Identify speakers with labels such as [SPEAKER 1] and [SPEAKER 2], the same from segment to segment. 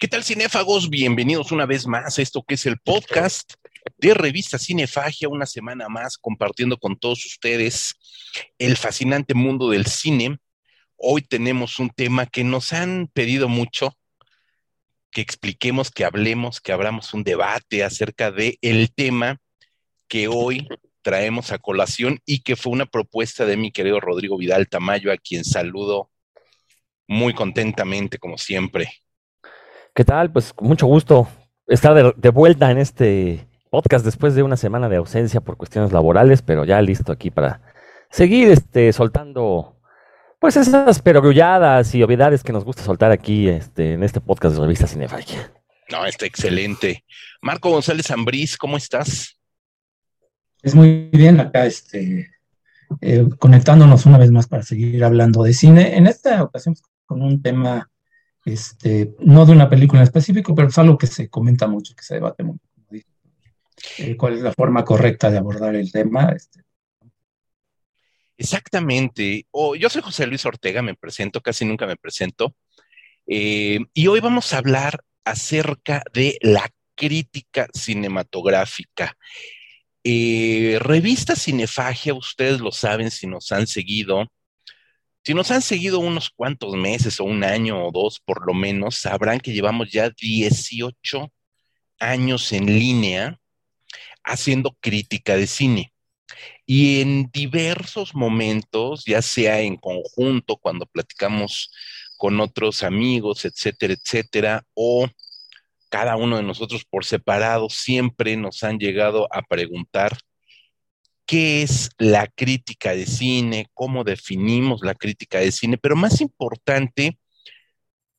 [SPEAKER 1] ¿Qué tal, cinéfagos? Bienvenidos una vez más a esto que es el podcast de Revista Cinefagia, una semana más compartiendo con todos ustedes el fascinante mundo del cine. Hoy tenemos un tema que nos han pedido mucho, que expliquemos, que hablemos, que abramos un debate acerca de el tema que hoy traemos a colación y que fue una propuesta de mi querido Rodrigo Vidal Tamayo, a quien saludo muy contentamente, como siempre.
[SPEAKER 2] ¿Qué tal? Pues con mucho gusto estar de, vuelta en este podcast después de una semana de ausencia por cuestiones laborales, pero ya listo aquí para seguir este, soltando pues esas perogrulladas y obviedades que nos gusta soltar aquí este, en este podcast de Revista Cinefagia.
[SPEAKER 1] No, está excelente. Marco González Ambrís, ¿cómo estás?
[SPEAKER 3] Es muy bien acá, este, eh, conectándonos una vez más para seguir hablando de cine. En esta ocasión con un tema este, no de una película en específico, pero es algo que se comenta mucho, que se debate mucho. ¿Cuál es la forma correcta de abordar el tema? Este.
[SPEAKER 1] Exactamente. yo soy José Luis Ortega, me presento, casi nunca me presento. Eh, y hoy vamos a hablar acerca de la crítica cinematográfica. Eh, revista Cinefagia, ustedes lo saben si nos han seguido, si nos han seguido unos cuantos meses o un año o dos por lo menos, sabrán que llevamos ya 18 años en línea haciendo crítica de cine. Y en diversos momentos, ya sea en conjunto, cuando platicamos con otros amigos, etcétera, etcétera, o cada uno de nosotros por separado, siempre nos han llegado a preguntar qué es la crítica de cine, cómo definimos la crítica de cine, pero más importante,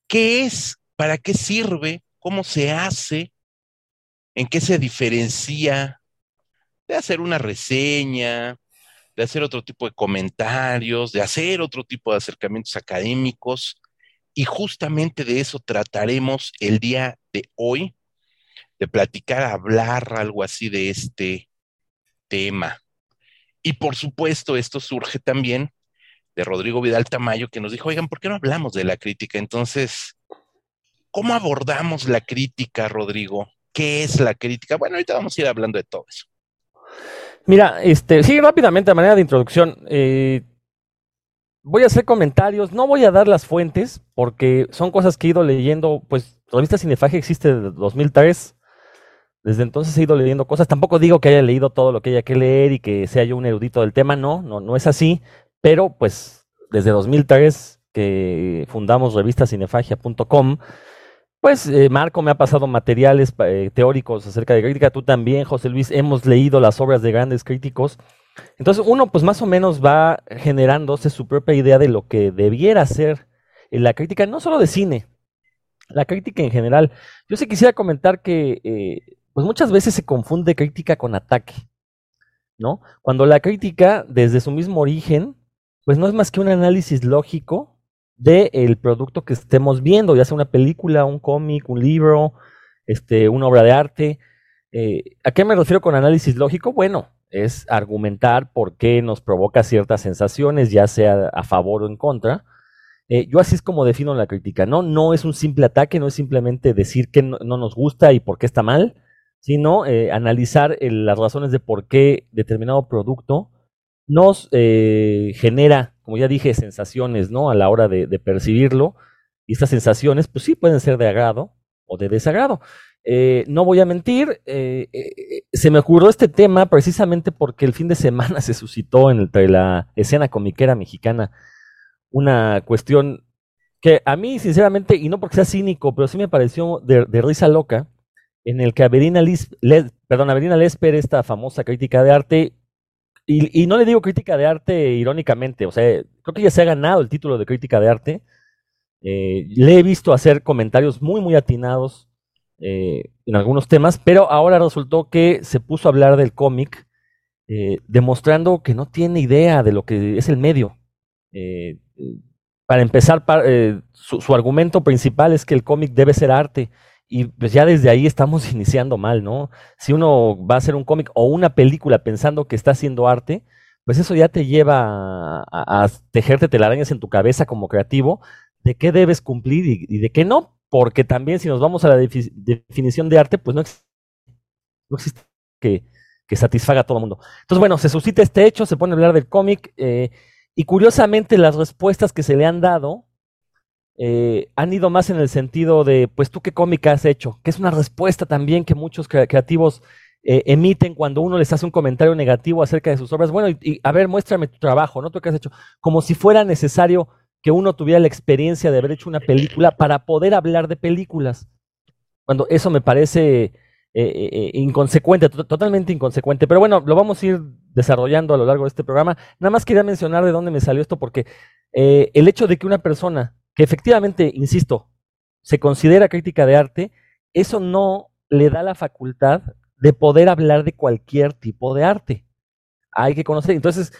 [SPEAKER 1] qué es, para qué sirve, cómo se hace, en qué se diferencia de hacer una reseña, de hacer otro tipo de comentarios, de hacer otro tipo de acercamientos académicos. Y justamente de eso trataremos el día de hoy, de platicar, hablar algo así de este tema. Y por supuesto, esto surge también de Rodrigo Vidal Tamayo, que nos dijo, oigan, ¿por qué no hablamos de la crítica? Entonces, ¿cómo abordamos la crítica, Rodrigo? ¿Qué es la crítica? Bueno, ahorita vamos a ir hablando de todo eso.
[SPEAKER 2] Mira, este, sí, rápidamente, a manera de introducción, eh, voy a hacer comentarios, no voy a dar las fuentes, porque son cosas que he ido leyendo, pues, revista Cinefaje existe desde 2003, desde entonces he ido leyendo cosas. Tampoco digo que haya leído todo lo que haya que leer y que sea yo un erudito del tema, no, no, no es así. Pero pues desde 2003 que fundamos revistacinefagia.com, pues eh, Marco me ha pasado materiales eh, teóricos acerca de crítica, tú también, José Luis, hemos leído las obras de grandes críticos. Entonces uno pues más o menos va generándose su propia idea de lo que debiera ser la crítica, no solo de cine, la crítica en general. Yo sí quisiera comentar que eh, pues muchas veces se confunde crítica con ataque, ¿no? Cuando la crítica, desde su mismo origen, pues no es más que un análisis lógico del producto que estemos viendo, ya sea una película, un cómic, un libro, este, una obra de arte. Eh, ¿A qué me refiero con análisis lógico? Bueno, es argumentar por qué nos provoca ciertas sensaciones, ya sea a favor o en contra. Eh, yo así es como defino la crítica, ¿no? No es un simple ataque, no es simplemente decir que no nos gusta y por qué está mal, sino eh, analizar las razones de por qué determinado producto nos eh, genera, como ya dije, sensaciones, ¿no? A la hora de, percibirlo. Y estas sensaciones, pues sí, pueden ser de agrado o de desagrado. Eh, no voy a mentir, se me ocurrió este tema precisamente porque el fin de semana se suscitó entre la escena comiquera mexicana una cuestión que a mí, sinceramente, y no porque sea cínico, pero sí me pareció de risa loca, en el que Averina, Lesper, esta famosa crítica de arte, y, no le digo crítica de arte irónicamente, o sea, creo que ya se ha ganado el título de crítica de arte. Eh, le he visto hacer comentarios muy, muy atinados eh, en algunos temas, pero ahora resultó que se puso a hablar del cómic, eh, demostrando que no tiene idea de lo que es el medio. para empezar, su argumento principal es que el cómic debe ser arte y pues ya desde ahí estamos iniciando mal, ¿no? Si uno va a hacer un cómic o una película pensando que está haciendo arte, pues eso ya te lleva a, tejerte telarañas en tu cabeza como creativo de qué debes cumplir y, de qué no, porque también si nos vamos a la definición de arte, pues no, existe que, satisfaga a todo el mundo. Entonces, bueno, se suscita este hecho, se pone a hablar del cómic, eh, y curiosamente las respuestas que se le han dado eh, han ido más en el sentido de, pues tú qué cómic has hecho, que es una respuesta también que muchos creativos eh, emiten cuando uno les hace un comentario negativo acerca de sus obras. Bueno, y, a ver, muéstrame tu trabajo, ¿no? ¿Tú qué has hecho? Como si fuera necesario que uno tuviera la experiencia de haber hecho una película para poder hablar de películas. Cuando eso me parece eh, inconsecuente, totalmente inconsecuente. Pero bueno, lo vamos a ir desarrollando a lo largo de este programa. Nada más quería mencionar de dónde me salió esto, porque el hecho de que una persona que efectivamente, insisto, se considera crítica de arte, eso no le da la facultad de poder hablar de cualquier tipo de arte. Hay que conocer. Entonces,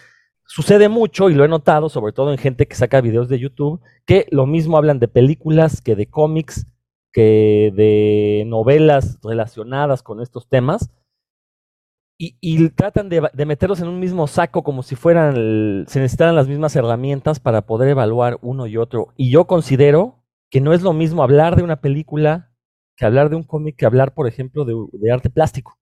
[SPEAKER 2] sucede mucho, y lo he notado, sobre todo en gente que saca videos de YouTube, que lo mismo hablan de películas que de cómics, que de novelas relacionadas con estos temas, y, tratan de, meterlos en un mismo saco como si fueran, se necesitaran las mismas herramientas para poder evaluar uno y otro. Y yo considero que no es lo mismo hablar de una película que hablar de un cómic, que hablar, por ejemplo, de, arte plástico.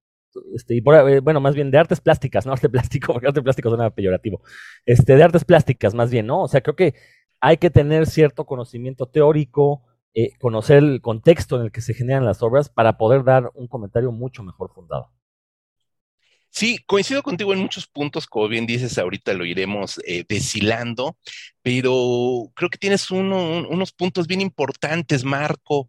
[SPEAKER 2] Este, y eh, bueno, más bien de artes plásticas, no arte plástico, porque arte plástico suena peyorativo. Este, de artes plásticas, más bien, ¿no? O sea, creo que hay que tener cierto conocimiento teórico, eh, conocer el contexto en el que se generan las obras para poder dar un comentario mucho mejor fundado.
[SPEAKER 1] Sí, coincido contigo en muchos puntos, como bien dices, ahorita lo iremos eh, deshilando, pero creo que tienes unos puntos bien importantes, Marco.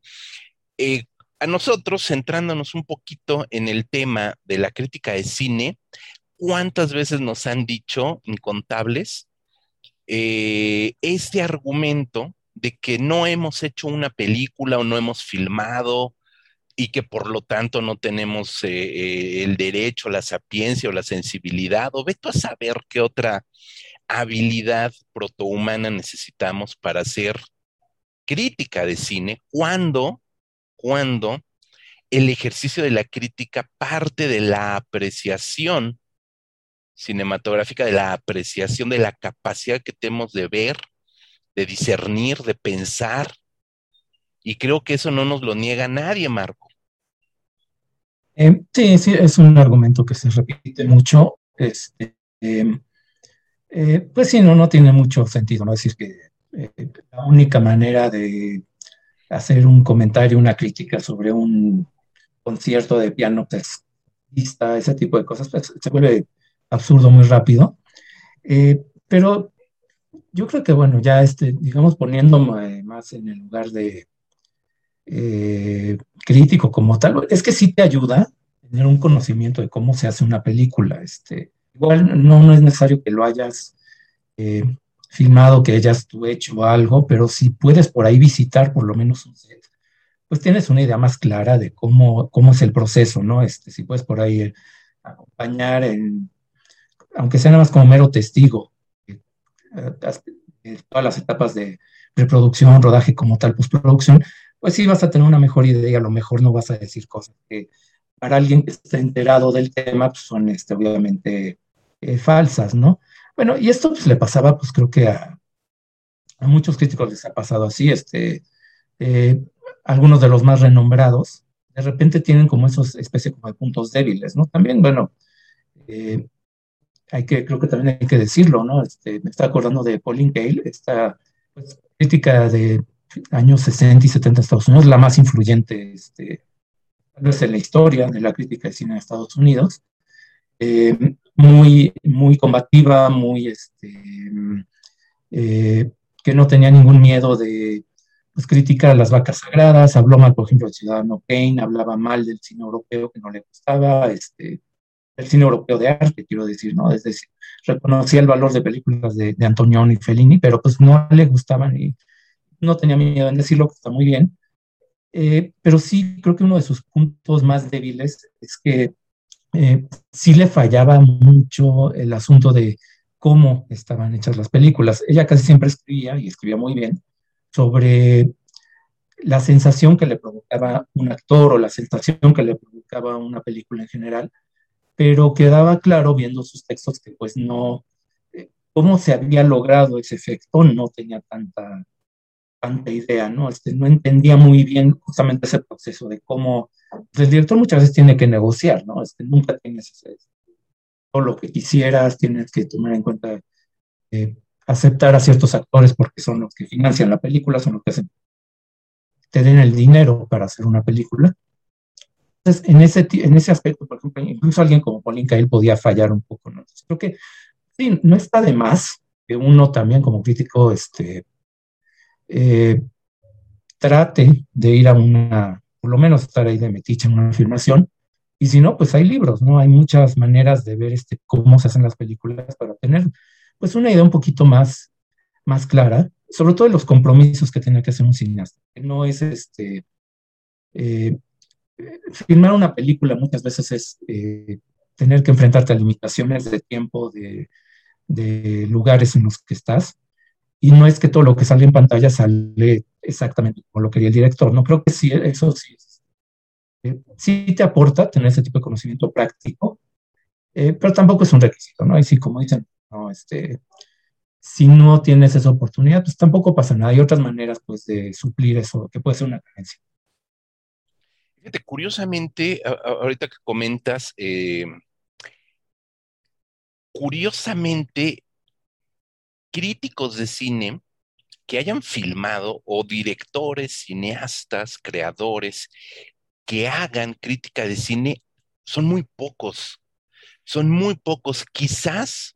[SPEAKER 1] Eh, a nosotros, centrándonos un poquito en el tema de la crítica de cine, ¿cuántas veces nos han dicho, incontables, eh, este argumento de que no hemos hecho una película o no hemos filmado y que por lo tanto no tenemos eh, eh, el derecho, la sapiencia o la sensibilidad, o ve a saber qué otra habilidad protohumana necesitamos para hacer crítica de cine, cuando, cuando el ejercicio de la crítica parte de la apreciación cinematográfica, de la apreciación de la capacidad que tenemos de ver, de discernir, de pensar, y creo que eso no nos lo niega nadie, Marco.
[SPEAKER 3] Eh, sí, sí, es un argumento que se repite mucho. Este, em, eh, pues sí, no, no tiene mucho sentido, ¿no? Es decir, que eh, la única manera de hacer un comentario, una crítica sobre un concierto de piano textista, ese tipo de cosas, pues, se vuelve absurdo muy rápido. pero yo creo que, bueno, ya este, digamos, poniéndome más en el lugar de eh, crítico como tal, es que sí te ayuda tener un conocimiento de cómo se hace una película. Este, igual no, no es necesario que lo hayas eh, filmado, que hayas tú hecho algo, pero si puedes por ahí visitar por lo menos un set, pues tienes una idea más clara de cómo, cómo es el proceso, ¿no? Este, si puedes por ahí eh, acompañar en, aunque sea nada más como mero testigo, todas las etapas de reproducción, rodaje como tal, postproducción, pues sí vas a tener una mejor idea y a lo mejor no vas a decir cosas que para alguien que está enterado del tema pues son este, obviamente eh, falsas, ¿no? Bueno, y esto pues le pasaba pues creo que a, muchos críticos les ha pasado así, este, eh, algunos de los más renombrados, de repente tienen como esos especie como de puntos débiles, ¿no? También, bueno, eh, hay que, creo que también hay que decirlo, ¿no? Este, me está acordando de Pauline Kael, esta pues, crítica de años 60 y 70 de Estados Unidos, la más influyente este, en la historia de la crítica de cine de Estados Unidos, eh, muy, muy combativa, muy, este, eh, que no tenía ningún miedo de pues, criticar a las vacas sagradas, habló mal, por ejemplo, del ciudadano Kane, hablaba mal del cine europeo que no le gustaba, este, el cine europeo de arte, quiero decir, ¿no? Es decir, reconocía el valor de películas de, de Antonioni y Fellini, pero pues no le gustaban y no tenía miedo en decirlo, está muy bien, eh, pero sí creo que uno de sus puntos más débiles es que eh, sí le fallaba mucho el asunto de cómo estaban hechas las películas. Ella casi siempre escribía, y escribía muy bien, sobre la sensación que le provocaba un actor o la sensación que le provocaba una película en general, pero quedaba claro viendo sus textos que pues no, eh, cómo se había logrado ese efecto no tenía tanta tanta idea, ¿no? Este, no entendía muy bien justamente ese proceso de cómo pues, el director muchas veces tiene que negociar, ¿no? Este, nunca tienes ese, todo lo que quisieras, tienes que tomar en cuenta eh, aceptar a ciertos actores porque son los que financian la película, son los que hacen, te den el dinero para hacer una película. Entonces, en ese, en ese aspecto, por ejemplo, incluso alguien como Pauline Kael podía fallar un poco, ¿no? creo que, sí, no está de más que uno también como crítico, este, eh, trate de ir a una, por lo menos estar ahí de metiche en una filmación, y si no, pues hay libros, ¿no? Hay muchas maneras de ver este, cómo se hacen las películas para tener, pues, una idea un poquito más, más clara, sobre todo de los compromisos que tiene que hacer un cineasta. No es este, eh, filmar una película muchas veces es eh, tener que enfrentarte a limitaciones de tiempo, de, de, lugares en los que estás. Y no es que todo lo que sale en pantalla sale exactamente como lo quería el director. No creo que sí, eso sí. Eh, sí te aporta tener ese tipo de conocimiento práctico, eh, pero tampoco es un requisito, ¿no? Y sí, como dicen, este, si no tienes esa oportunidad, pues tampoco pasa nada. Hay otras maneras, pues, de suplir eso, que puede ser una carencia.
[SPEAKER 1] Fíjate, curiosamente, ahorita que comentas, eh, curiosamente, críticos de cine que hayan filmado o directores, cineastas, creadores que hagan crítica de cine son muy pocos. Son muy pocos. Quizás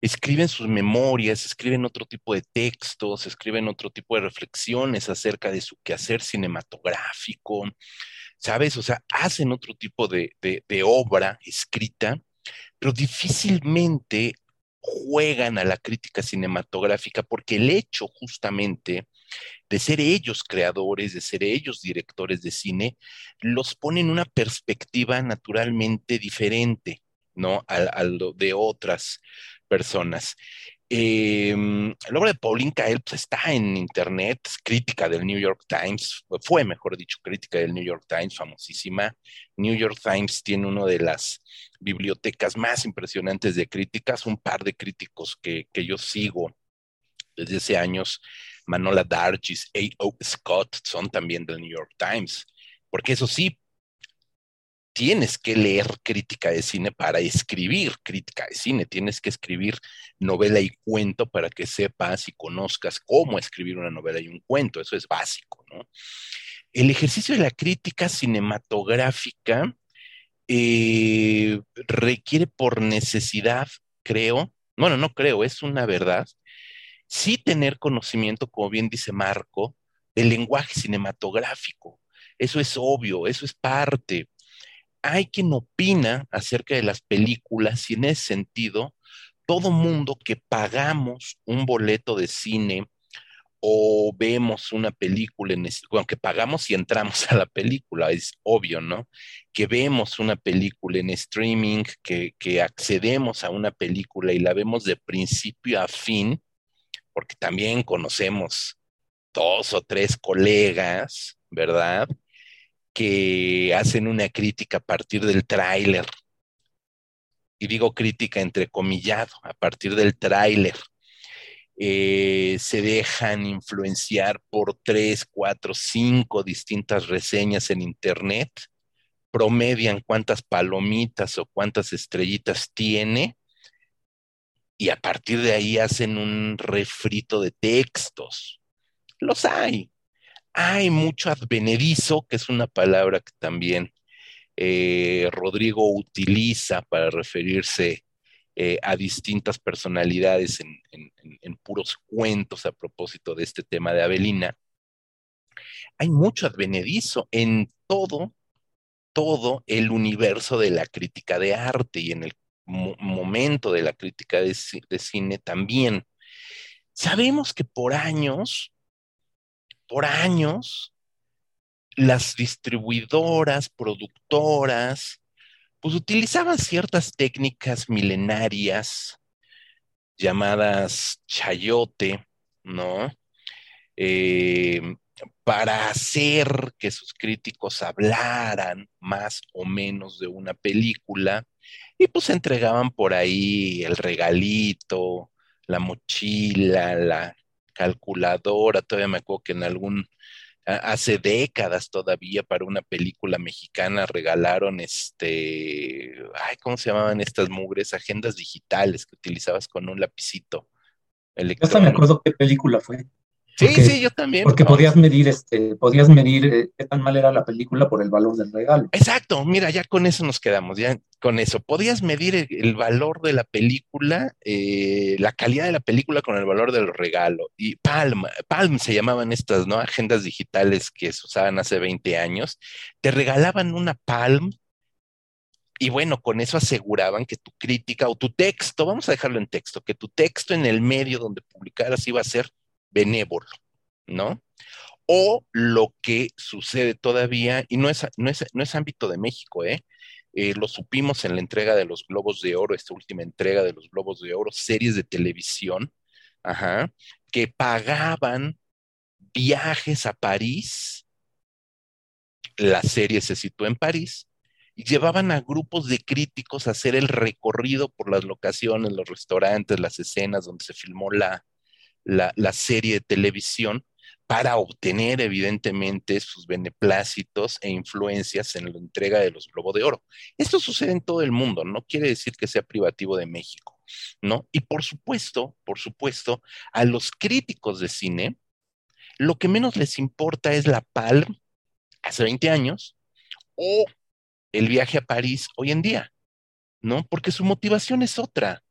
[SPEAKER 1] escriben sus memorias, escriben otro tipo de textos, escriben otro tipo de reflexiones acerca de su quehacer cinematográfico, ¿sabes? O sea, hacen otro tipo de, obra escrita, pero difícilmente juegan a la crítica cinematográfica porque el hecho justamente de ser ellos creadores, de ser ellos directores de cine, los pone en una perspectiva naturalmente diferente, ¿no? A, lo de otras personas. Eh, la obra de Pauline Kael pues, está en internet, crítica del New York Times, fue mejor dicho, crítica del New York Times, famosísima. New York Times tiene una de las bibliotecas más impresionantes de críticas, un par de críticos que, que yo sigo desde hace años, Manola Dargis, A.O. Scott, son también del New York Times, porque eso sí, tienes que leer crítica de cine para escribir crítica de cine, tienes que escribir novela y cuento para que sepas y conozcas cómo escribir una novela y un cuento, eso es básico, ¿no? El ejercicio de la crítica cinematográfica eh, requiere por necesidad, creo, bueno, no creo, es una verdad, sí tener conocimiento, como bien dice Marco, del lenguaje cinematográfico. Eso es obvio, eso es parte hay quien opina acerca de las películas y en ese sentido, todo mundo que pagamos un boleto de cine o vemos una película, en bueno, que pagamos y entramos a la película, es obvio, ¿no? Que vemos una película en streaming, que, que accedemos a una película y la vemos de principio a fin, porque también conocemos dos o tres colegas, ¿verdad? Que hacen una crítica a partir del tráiler. Y digo crítica entrecomillado, a partir del tráiler. Eh, se dejan influenciar por tres, cuatro, cinco distintas reseñas en Internet, promedian cuántas palomitas o cuántas estrellitas tiene y a partir de ahí hacen un refrito de textos. Los hay, hay mucho advenedizo, que es una palabra que también eh, Rodrigo utiliza para referirse eh, a distintas personalidades en, puros cuentos a propósito de este tema de Avelina. Hay mucho advenedizo en todo, todo el universo de la crítica de arte y en el momento de la crítica de cine también. Sabemos que por años por años, las distribuidoras, productoras, pues utilizaban ciertas técnicas milenarias llamadas chayote, ¿no? Eh, para hacer que sus críticos hablaran más o menos de una película y pues entregaban por ahí el regalito, la mochila, la calculadora, todavía me acuerdo que en algún, hace décadas todavía para una película mexicana regalaron este, ay, ¿cómo se llamaban estas mugres? Agendas digitales que utilizabas con un lapicito.
[SPEAKER 3] Yo hasta me acuerdo qué película fue.
[SPEAKER 1] Sí, sí, yo también.
[SPEAKER 3] Porque podías medir, este, podías medir eh, qué tan mal era la película por el valor del regalo.
[SPEAKER 1] Exacto, mira, ya con eso nos quedamos, ya con eso. Podías medir el, valor de la película, eh, la calidad de la película con el valor del regalo. Y Palm, Palm se llamaban estas, ¿no? Agendas digitales que se usaban hace 20 años. Te regalaban una Palm y bueno, con eso aseguraban que tu crítica o tu texto, vamos a dejarlo en texto, que tu texto en el medio donde publicaras iba a ser benévolo, ¿no? O lo que sucede todavía, y no es, no es, ámbito de México, ¿eh? ¿eh? Lo supimos en la entrega de los Globos de Oro, esta última entrega de los Globos de Oro, series de televisión, ajá, que pagaban viajes a París. La serie se situó en París y llevaban a grupos de críticos a hacer el recorrido por las locaciones, los restaurantes, las escenas donde se filmó la, la, serie de televisión para obtener evidentemente sus beneplácitos e influencias en la entrega de los Globo de Oro. Esto sucede en todo el mundo, no quiere decir que sea privativo de México, ¿no? Y por supuesto, por supuesto, a los críticos de cine, lo que menos les importa es la Palm hace 20 años o el viaje a París hoy en día, ¿no? Porque su motivación es otra.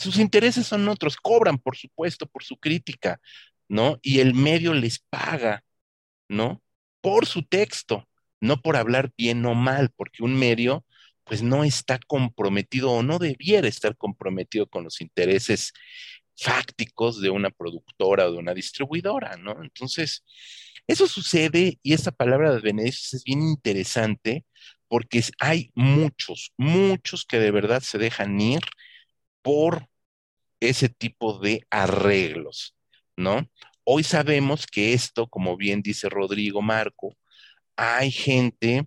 [SPEAKER 1] Sus intereses son otros, cobran, por supuesto, por su crítica, ¿no? Y el medio les paga, ¿no? Por su texto, no por hablar bien o mal, porque un medio, pues no está comprometido o no debiera estar comprometido con los intereses fácticos de una productora o de una distribuidora, ¿no? Entonces, eso sucede y esta palabra de beneficios es bien interesante porque hay muchos, muchos que de verdad se dejan ir por ese tipo de arreglos, ¿no? Hoy sabemos que esto, como bien dice Rodrigo Marco, hay gente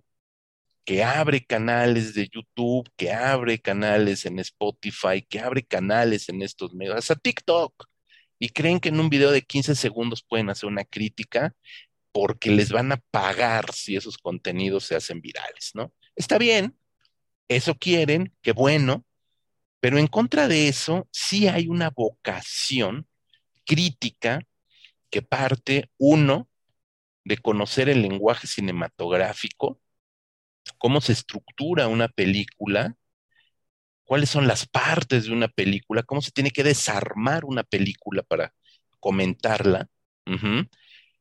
[SPEAKER 1] que abre canales de YouTube, que abre canales en Spotify, que abre canales en estos medios, hasta TikTok, y creen que en un video de 15 segundos pueden hacer una crítica porque les van a pagar si esos contenidos se hacen virales, ¿no? Está bien, eso quieren, qué bueno, pero en contra de eso, sí hay una vocación crítica que parte, uno, de conocer el lenguaje cinematográfico, cómo se estructura una película, cuáles son las partes de una película, cómo se tiene que desarmar una película para comentarla.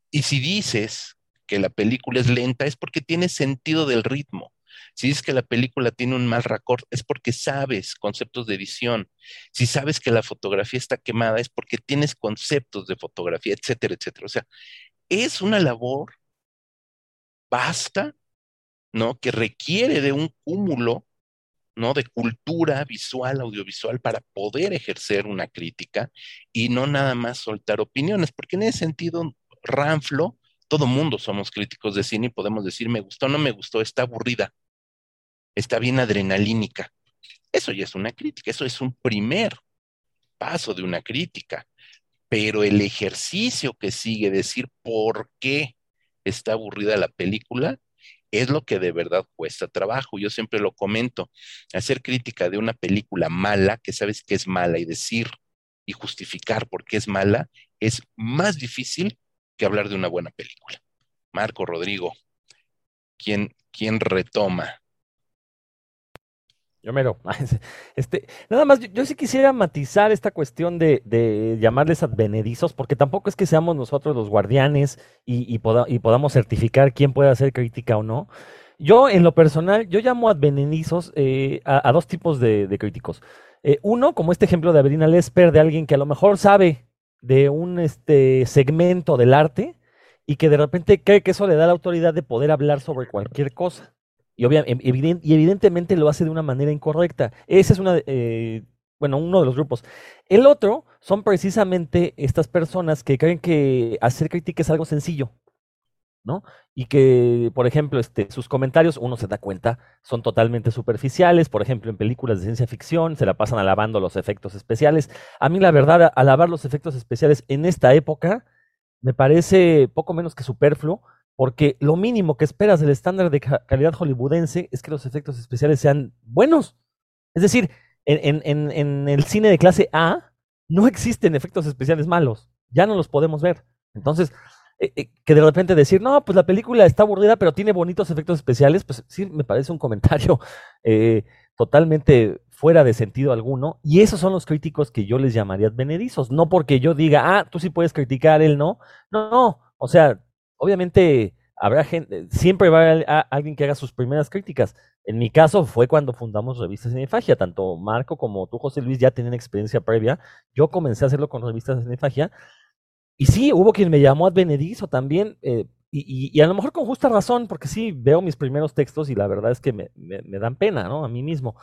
[SPEAKER 1] Y si dices que la película es lenta, es porque tiene sentido del ritmo. Si dices que la película tiene un mal raccord, es porque sabes conceptos de edición. Si sabes que la fotografía está quemada, es porque tienes conceptos de fotografía, etcétera, etcétera. O sea, es una labor vasta, ¿no? Que requiere de un cúmulo, ¿no? De cultura visual, audiovisual, para poder ejercer una crítica y no nada más soltar opiniones, porque en ese sentido, Ranflo, todo mundo somos críticos de cine y podemos decir, me gustó, no me gustó, está aburrida está bien adrenalínica. Eso ya es una crítica, eso es un primer paso de una crítica. Pero el ejercicio que sigue, decir por qué está aburrida la película, es lo que de verdad cuesta trabajo. Yo siempre lo comento. Hacer crítica de una película mala, que sabes que es mala, y decir y justificar por qué es mala, es más difícil que hablar de una buena película. Marco Rodrigo, ¿quién, quién retoma?
[SPEAKER 2] Yo mero. Este, nada más, yo, sí quisiera matizar esta cuestión de, llamarles advenedizos, porque tampoco es que seamos nosotros los guardianes y, podamos certificar quién puede hacer crítica o no. Yo, en lo personal, yo llamo advenedizos eh, a, dos tipos de, críticos. Eh, uno, como este ejemplo de Avelina Lesper, de alguien que a lo mejor sabe de un este, segmento del arte y que de repente cree que eso le da la autoridad de poder hablar sobre cualquier cosa. Y, em, y evidentemente lo hace de una manera incorrecta. Ese es una, eh, bueno, uno de los grupos. El otro son precisamente estas personas que creen que hacer crítica es algo sencillo. ¿no? Y que, por ejemplo, este, sus comentarios, uno se da cuenta, son totalmente superficiales. Por ejemplo, en películas de ciencia ficción se la pasan alabando los efectos especiales. A mí, la verdad, alabar los efectos especiales en esta época me parece poco menos que superfluo, porque lo mínimo que esperas del estándar de calidad hollywoodense es que los efectos especiales sean buenos. Es decir, en, el cine de clase A no existen efectos especiales malos, ya no los podemos ver. Entonces, eh, eh, que de repente decir, no, pues la película está aburrida, pero tiene bonitos efectos especiales, pues sí, me parece un comentario eh, totalmente fuera de sentido alguno. Y esos son los críticos que yo les llamaría advenedizos. No porque yo diga, ah, tú sí puedes criticar, él no. No, no. O sea, obviamente habrá gente, siempre va a haber alguien que haga sus primeras críticas. En mi caso fue cuando fundamos Revistas Cinefagia. Tanto Marco como tú, José Luis, ya tienen experiencia previa. Yo comencé a hacerlo con Revistas Cinefagia y sí, hubo quien me llamó advenedizo también, eh, y, a lo mejor con justa razón, porque sí veo mis primeros textos y la verdad es que me, dan pena, ¿no? A mí mismo.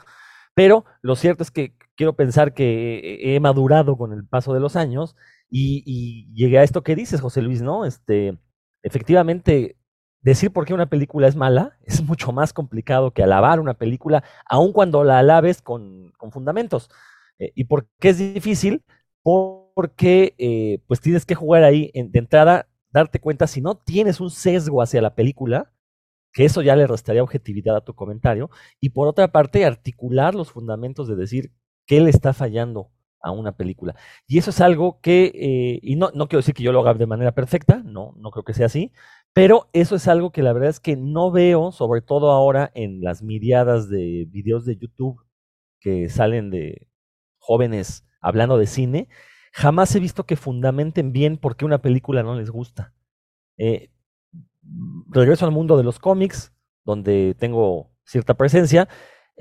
[SPEAKER 2] Pero lo cierto es que quiero pensar que he madurado con el paso de los años y, llegué a esto que dices, José Luis, ¿no? Este, efectivamente, decir por qué una película es mala es mucho más complicado que alabar una película, aun cuando la alabes con, fundamentos. Eh, ¿Y por qué es difícil? porque eh, pues tienes que jugar ahí de entrada, darte cuenta si no tienes un sesgo hacia la película, que eso ya le restaría objetividad a tu comentario, y por otra parte articular los fundamentos de decir qué le está fallando a una película. Y eso es algo que, eh, y no, no quiero decir que yo lo haga de manera perfecta, no, no creo que sea así, pero eso es algo que la verdad es que no veo, sobre todo ahora en las miriadas de videos de YouTube que salen de jóvenes hablando de cine, jamás he visto que fundamenten bien por qué una película no les gusta. Eh, regreso al mundo de los cómics, donde tengo cierta presencia,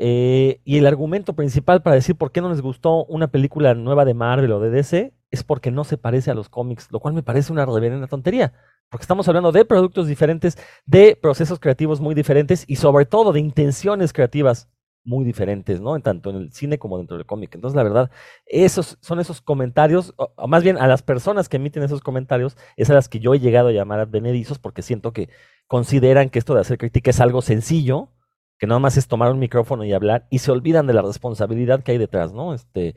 [SPEAKER 2] eh, y el argumento principal para decir por qué no les gustó una película nueva de Marvel o de DC es porque no se parece a los cómics, lo cual me parece una reverenda tontería, porque estamos hablando de productos diferentes, de procesos creativos muy diferentes y sobre todo de intenciones creativas muy diferentes, ¿no? Tanto en el cine como dentro del cómic. Entonces, la verdad, esos son esos comentarios, o, más bien a las personas que emiten esos comentarios, es a las que yo he llegado a llamar advenedizos porque siento que consideran que esto de hacer crítica es algo sencillo, que nada más es tomar un micrófono y hablar, y se olvidan de la responsabilidad que hay detrás, ¿no? Este,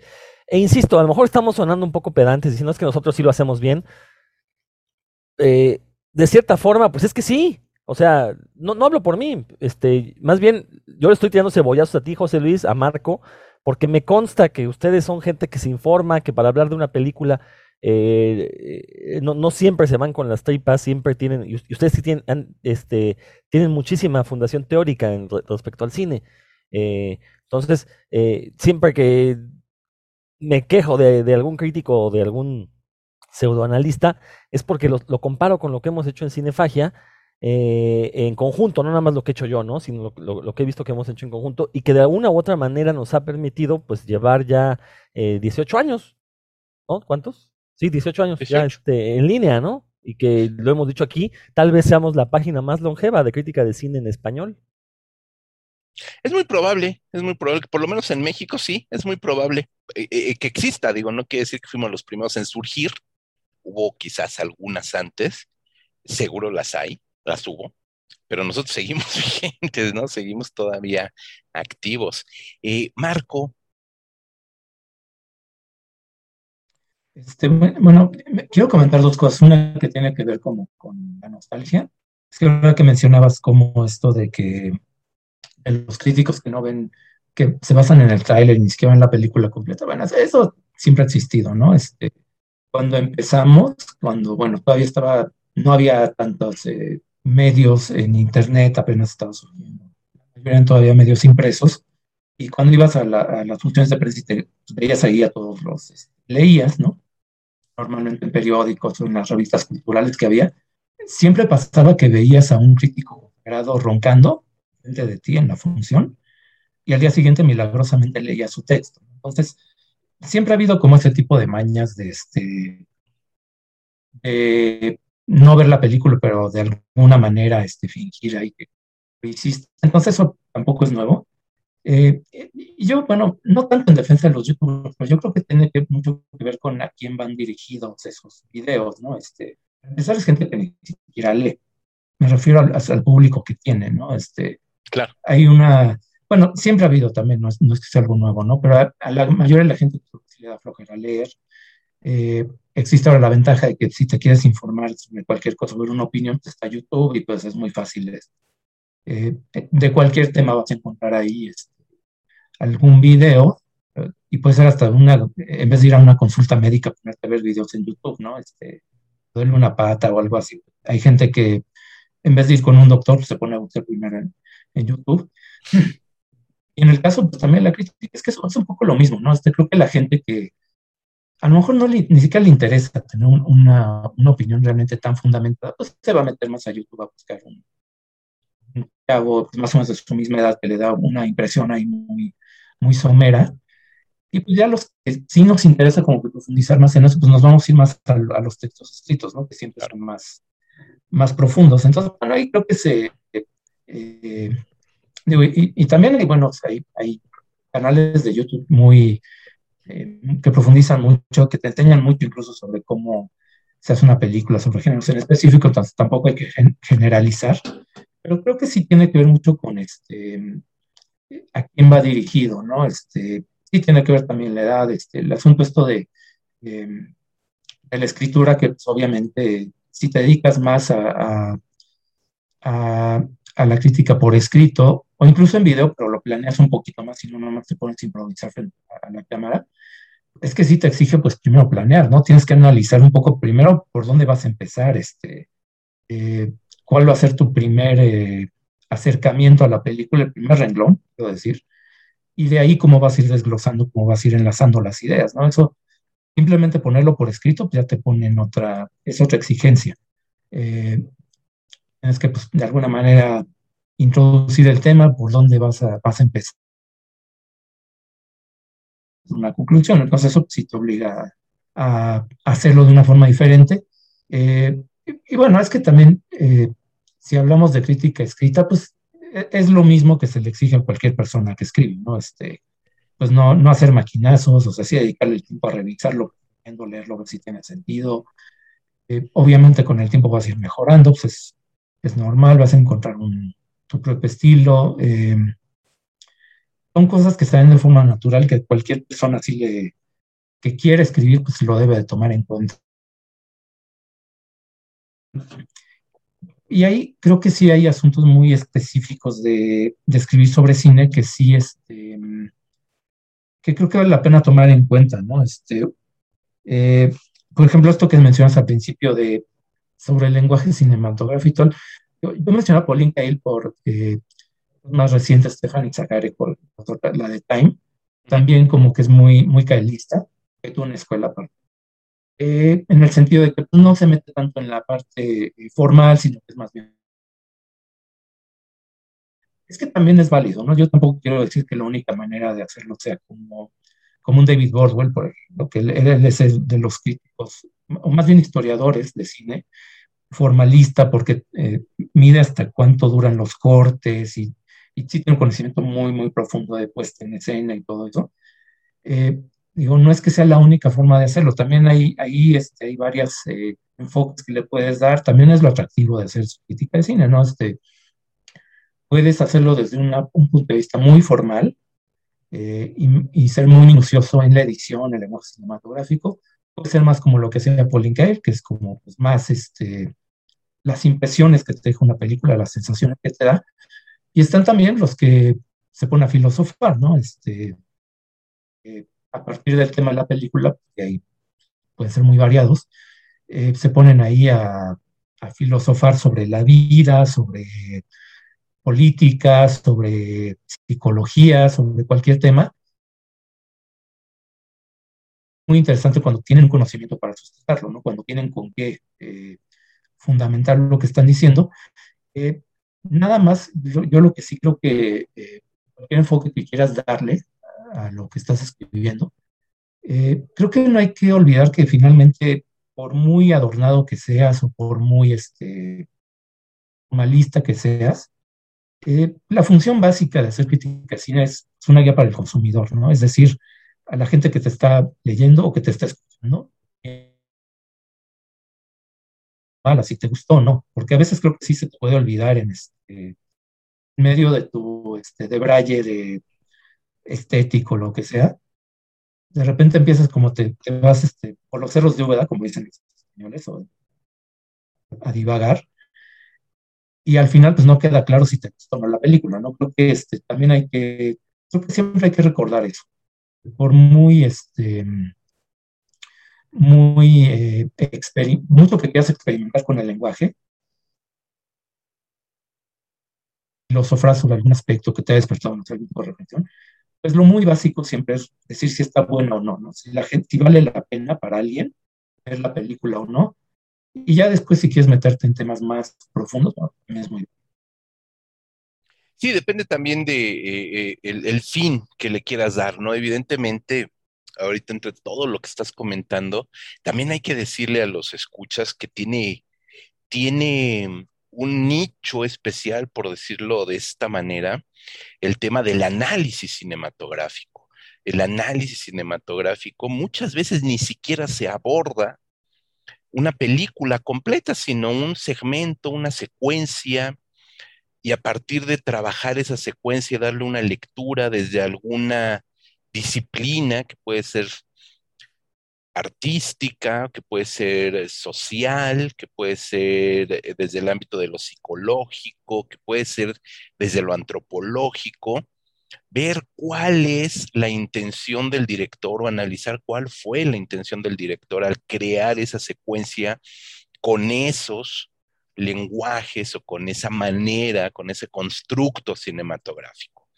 [SPEAKER 2] e insisto, a lo mejor estamos sonando un poco pedantes, diciendo es que nosotros sí lo hacemos bien. Eh, de cierta forma, pues es que sí, o sea, no, no hablo por mí, este, más bien yo le estoy tirando cebollazos a ti, José Luis, a Marco, porque me consta que ustedes son gente que se informa, que para hablar de una película eh, no, no, siempre se van con las tripas, siempre tienen, y ustedes sí tienen, este, tienen muchísima fundación teórica en, respecto al cine. Eh, entonces, eh, siempre que me quejo de, algún crítico o de algún pseudoanalista, es porque lo, comparo con lo que hemos hecho en Cinefagia eh, en conjunto, no nada más lo que he hecho yo, ¿no? Sino lo, que he visto que hemos hecho en conjunto y que de alguna u otra manera nos ha permitido pues llevar ya 18 eh, años, ¿no? ¿Cuántos? Sí, 18 años ya este, en línea, ¿no? Y que lo hemos dicho aquí, tal vez seamos la página más longeva de crítica de cine en español.
[SPEAKER 1] Es muy probable, es muy probable, que por lo menos en México sí, es muy probable eh, que exista, digo, no quiere decir que fuimos los primeros en surgir, hubo quizás algunas antes, seguro las hay, las hubo, pero nosotros seguimos vigentes, ¿no? Seguimos todavía activos. Eh, Marco.
[SPEAKER 3] Este, bueno, quiero comentar dos cosas. Una que tiene que ver como con la nostalgia. Es que ahora que mencionabas como esto de que los críticos que no ven, que se basan en el tráiler y ni siquiera ven la película completa, bueno, eso siempre ha existido, ¿no? Este, cuando empezamos, cuando, bueno, todavía estaba, no había tantos eh, medios en internet, apenas estaba surgiendo. Eran todavía medios impresos. Y cuando ibas a, las funciones de prensa, te, pues, veías ahí a todos los, este, leías, ¿no? Normalmente en periódicos o en las revistas culturales que había, siempre pasaba que veías a un crítico grado roncando frente de ti en la función y al día siguiente milagrosamente leía su texto. Entonces, siempre ha habido como ese tipo de mañas de este de no ver la película, pero de alguna manera este, fingir ahí que lo hiciste. Entonces eso tampoco es nuevo. Eh, y yo, bueno, no tanto en defensa de los youtubers, pero yo creo que tiene que, mucho que ver con a quién van dirigidos esos videos, ¿no? Este, empezar es gente que ni siquiera lee. me refiero al, público que tiene, ¿no? Este,
[SPEAKER 1] claro.
[SPEAKER 3] Hay una, bueno, siempre ha habido también, no es, no es que sea algo nuevo, ¿no? Pero a, la mayoría de la gente le da flojera leer. Eh, existe ahora la ventaja de que si te quieres informar sobre cualquier cosa, sobre una opinión, pues está YouTube y pues es muy fácil. Eh, de cualquier tema vas a encontrar ahí este, algún video y puede ser hasta una, en vez de ir a una consulta médica, ponerte a ver videos en YouTube, ¿no? Este, una pata o algo así. Hay gente que en vez de ir con un doctor, se pone a buscar primero en, YouTube. Y en el caso, pues también la crítica es que es, un poco lo mismo, ¿no? Este, creo que la gente que a lo mejor no ni siquiera le interesa tener una, una, opinión realmente tan fundamentada, pues se va a meter más a YouTube a buscar un, un pues, más o menos de su misma edad que le da una impresión ahí muy, muy somera y pues ya los que sí nos interesa como profundizar más en eso, pues nos vamos a ir más a, los textos escritos, ¿no? Que siempre son más, más profundos. Entonces, bueno, ahí creo que se... Eh, y, también hay, bueno, hay, hay canales de YouTube muy... Eh, que profundizan mucho, que te enseñan mucho incluso sobre cómo se hace una película, sobre géneros en específico, tampoco hay que generalizar, pero creo que sí tiene que ver mucho con este, a quién va dirigido, ¿no? Este, sí tiene que ver también la edad, este, el asunto esto de, de, la escritura, que pues, obviamente si te dedicas más a, a, a, la crítica por escrito, o incluso en video, pero lo planeas un poquito más y no nomás te pones a improvisar frente a la cámara, es que sí te exige pues primero planear, ¿no? Tienes que analizar un poco primero por dónde vas a empezar, este, eh, cuál va a ser tu primer eh, acercamiento a la película, el primer renglón, quiero decir, y de ahí cómo vas a ir desglosando, cómo vas a ir enlazando las ideas, ¿no? Eso, simplemente ponerlo por escrito, pues ya te pone en otra, es otra exigencia. Eh, que, pues, de alguna manera, introducir el tema, por dónde vas a, vas a empezar. Una conclusión, entonces eso sí te obliga a, hacerlo de una forma diferente. Eh, y, bueno, es que también, eh, si hablamos de crítica escrita, pues e-, es lo mismo que se le exige a cualquier persona que escribe, ¿no? Este, pues no, no hacer maquinazos, o sea, sí dedicarle el tiempo a revisarlo, leerlo, ver si tiene sentido. Eh, obviamente con el tiempo vas a ir mejorando, pues es, normal, vas a encontrar tu propio estilo. Eh, son cosas que salen de forma natural que cualquier persona así le, que quiere escribir, pues lo debe de tomar en cuenta. Y ahí creo que sí hay asuntos muy específicos de, escribir sobre cine que sí, este, que creo que vale la pena tomar en cuenta, ¿no? Este, eh, por ejemplo, esto que mencionas al principio de sobre el lenguaje cinematográfico, yo, yo mencionaba a Pauline Kael por eh, más reciente, Stephanie Zagare, por la de Time, también como que es muy, muy kaelista, que tuvo una escuela para eh, en el sentido de que no se mete tanto en la parte eh, formal, sino que es más bien... Es que también es válido, ¿no? Yo tampoco quiero decir que la única manera de hacerlo sea como, como un David Bordwell, por lo que él, es el de los críticos, o más bien historiadores de cine, formalista, porque eh, mide hasta cuánto duran los cortes y, y sí tiene un conocimiento muy, muy profundo de puesta en escena y todo eso. Eh, digo, no es que sea la única forma de hacerlo, también hay, ahí este, hay varias eh, enfoques que le puedes dar, también es lo atractivo de hacer crítica de cine, ¿no? Este, puedes hacerlo desde un punto de vista muy formal eh, y, ser muy minucioso en la edición, el lenguaje cinematográfico, puede ser más como lo que hacía Pauline Kael, que es como pues, más este, las impresiones que te deja una película, las sensaciones que te da, y están también los que se ponen a filosofar, ¿no? Este, eh, a partir del tema de la película, que ahí pueden ser muy variados, eh, se ponen ahí a, filosofar sobre la vida, sobre política, sobre psicología, sobre cualquier tema. Muy interesante cuando tienen conocimiento para sustentarlo, ¿no? cuando tienen con qué eh, fundamentar lo que están diciendo. Eh, nada más, yo, yo, lo que sí creo que cualquier enfoque que quieras darle a lo que estás escribiendo. Eh, creo que no hay que olvidar que finalmente, por muy adornado que seas o por muy este, formalista que seas, eh, la función básica de hacer crítica cine es, una guía para el consumidor, ¿no? Es decir, a la gente que te está leyendo o que te está escuchando, mala, si te gustó o no, porque a veces creo que sí se te puede olvidar en este medio de tu este, de braille de estético, lo que sea, de repente empiezas como te, vas este, por los cerros de Úbeda, como dicen los españoles, a divagar, y al final pues no queda claro si te gustó o no la película, ¿no? Creo que este, también hay que, creo que siempre hay que recordar eso. Por muy, este, muy, eh, mucho que quieras experimentar con el lenguaje, filosofar sobre algún aspecto que te haya despertado algún tipo de reflexión, pues lo muy básico siempre es decir si está bueno o no, ¿no? Si la gente, si vale la pena para alguien ver la película o no, y ya después, si quieres meterte en temas más profundos, es muy
[SPEAKER 1] Sí, depende también de eh, eh, el, fin que le quieras dar, ¿no? Evidentemente, ahorita entre todo lo que estás comentando, también hay que decirle a los escuchas que tiene, tiene un nicho especial, por decirlo de esta manera, el tema del análisis cinematográfico. El análisis cinematográfico muchas veces ni siquiera se aborda una película completa, sino un segmento, una secuencia, y a partir de trabajar esa secuencia, darle una lectura desde alguna disciplina que puede ser artística, que puede ser social, que puede ser eh, desde el ámbito de lo psicológico, que puede ser desde lo antropológico, ver cuál es la intención del director o analizar cuál fue la intención del director al crear esa secuencia con esos lenguajes o con esa manera, con ese constructo cinematográfico.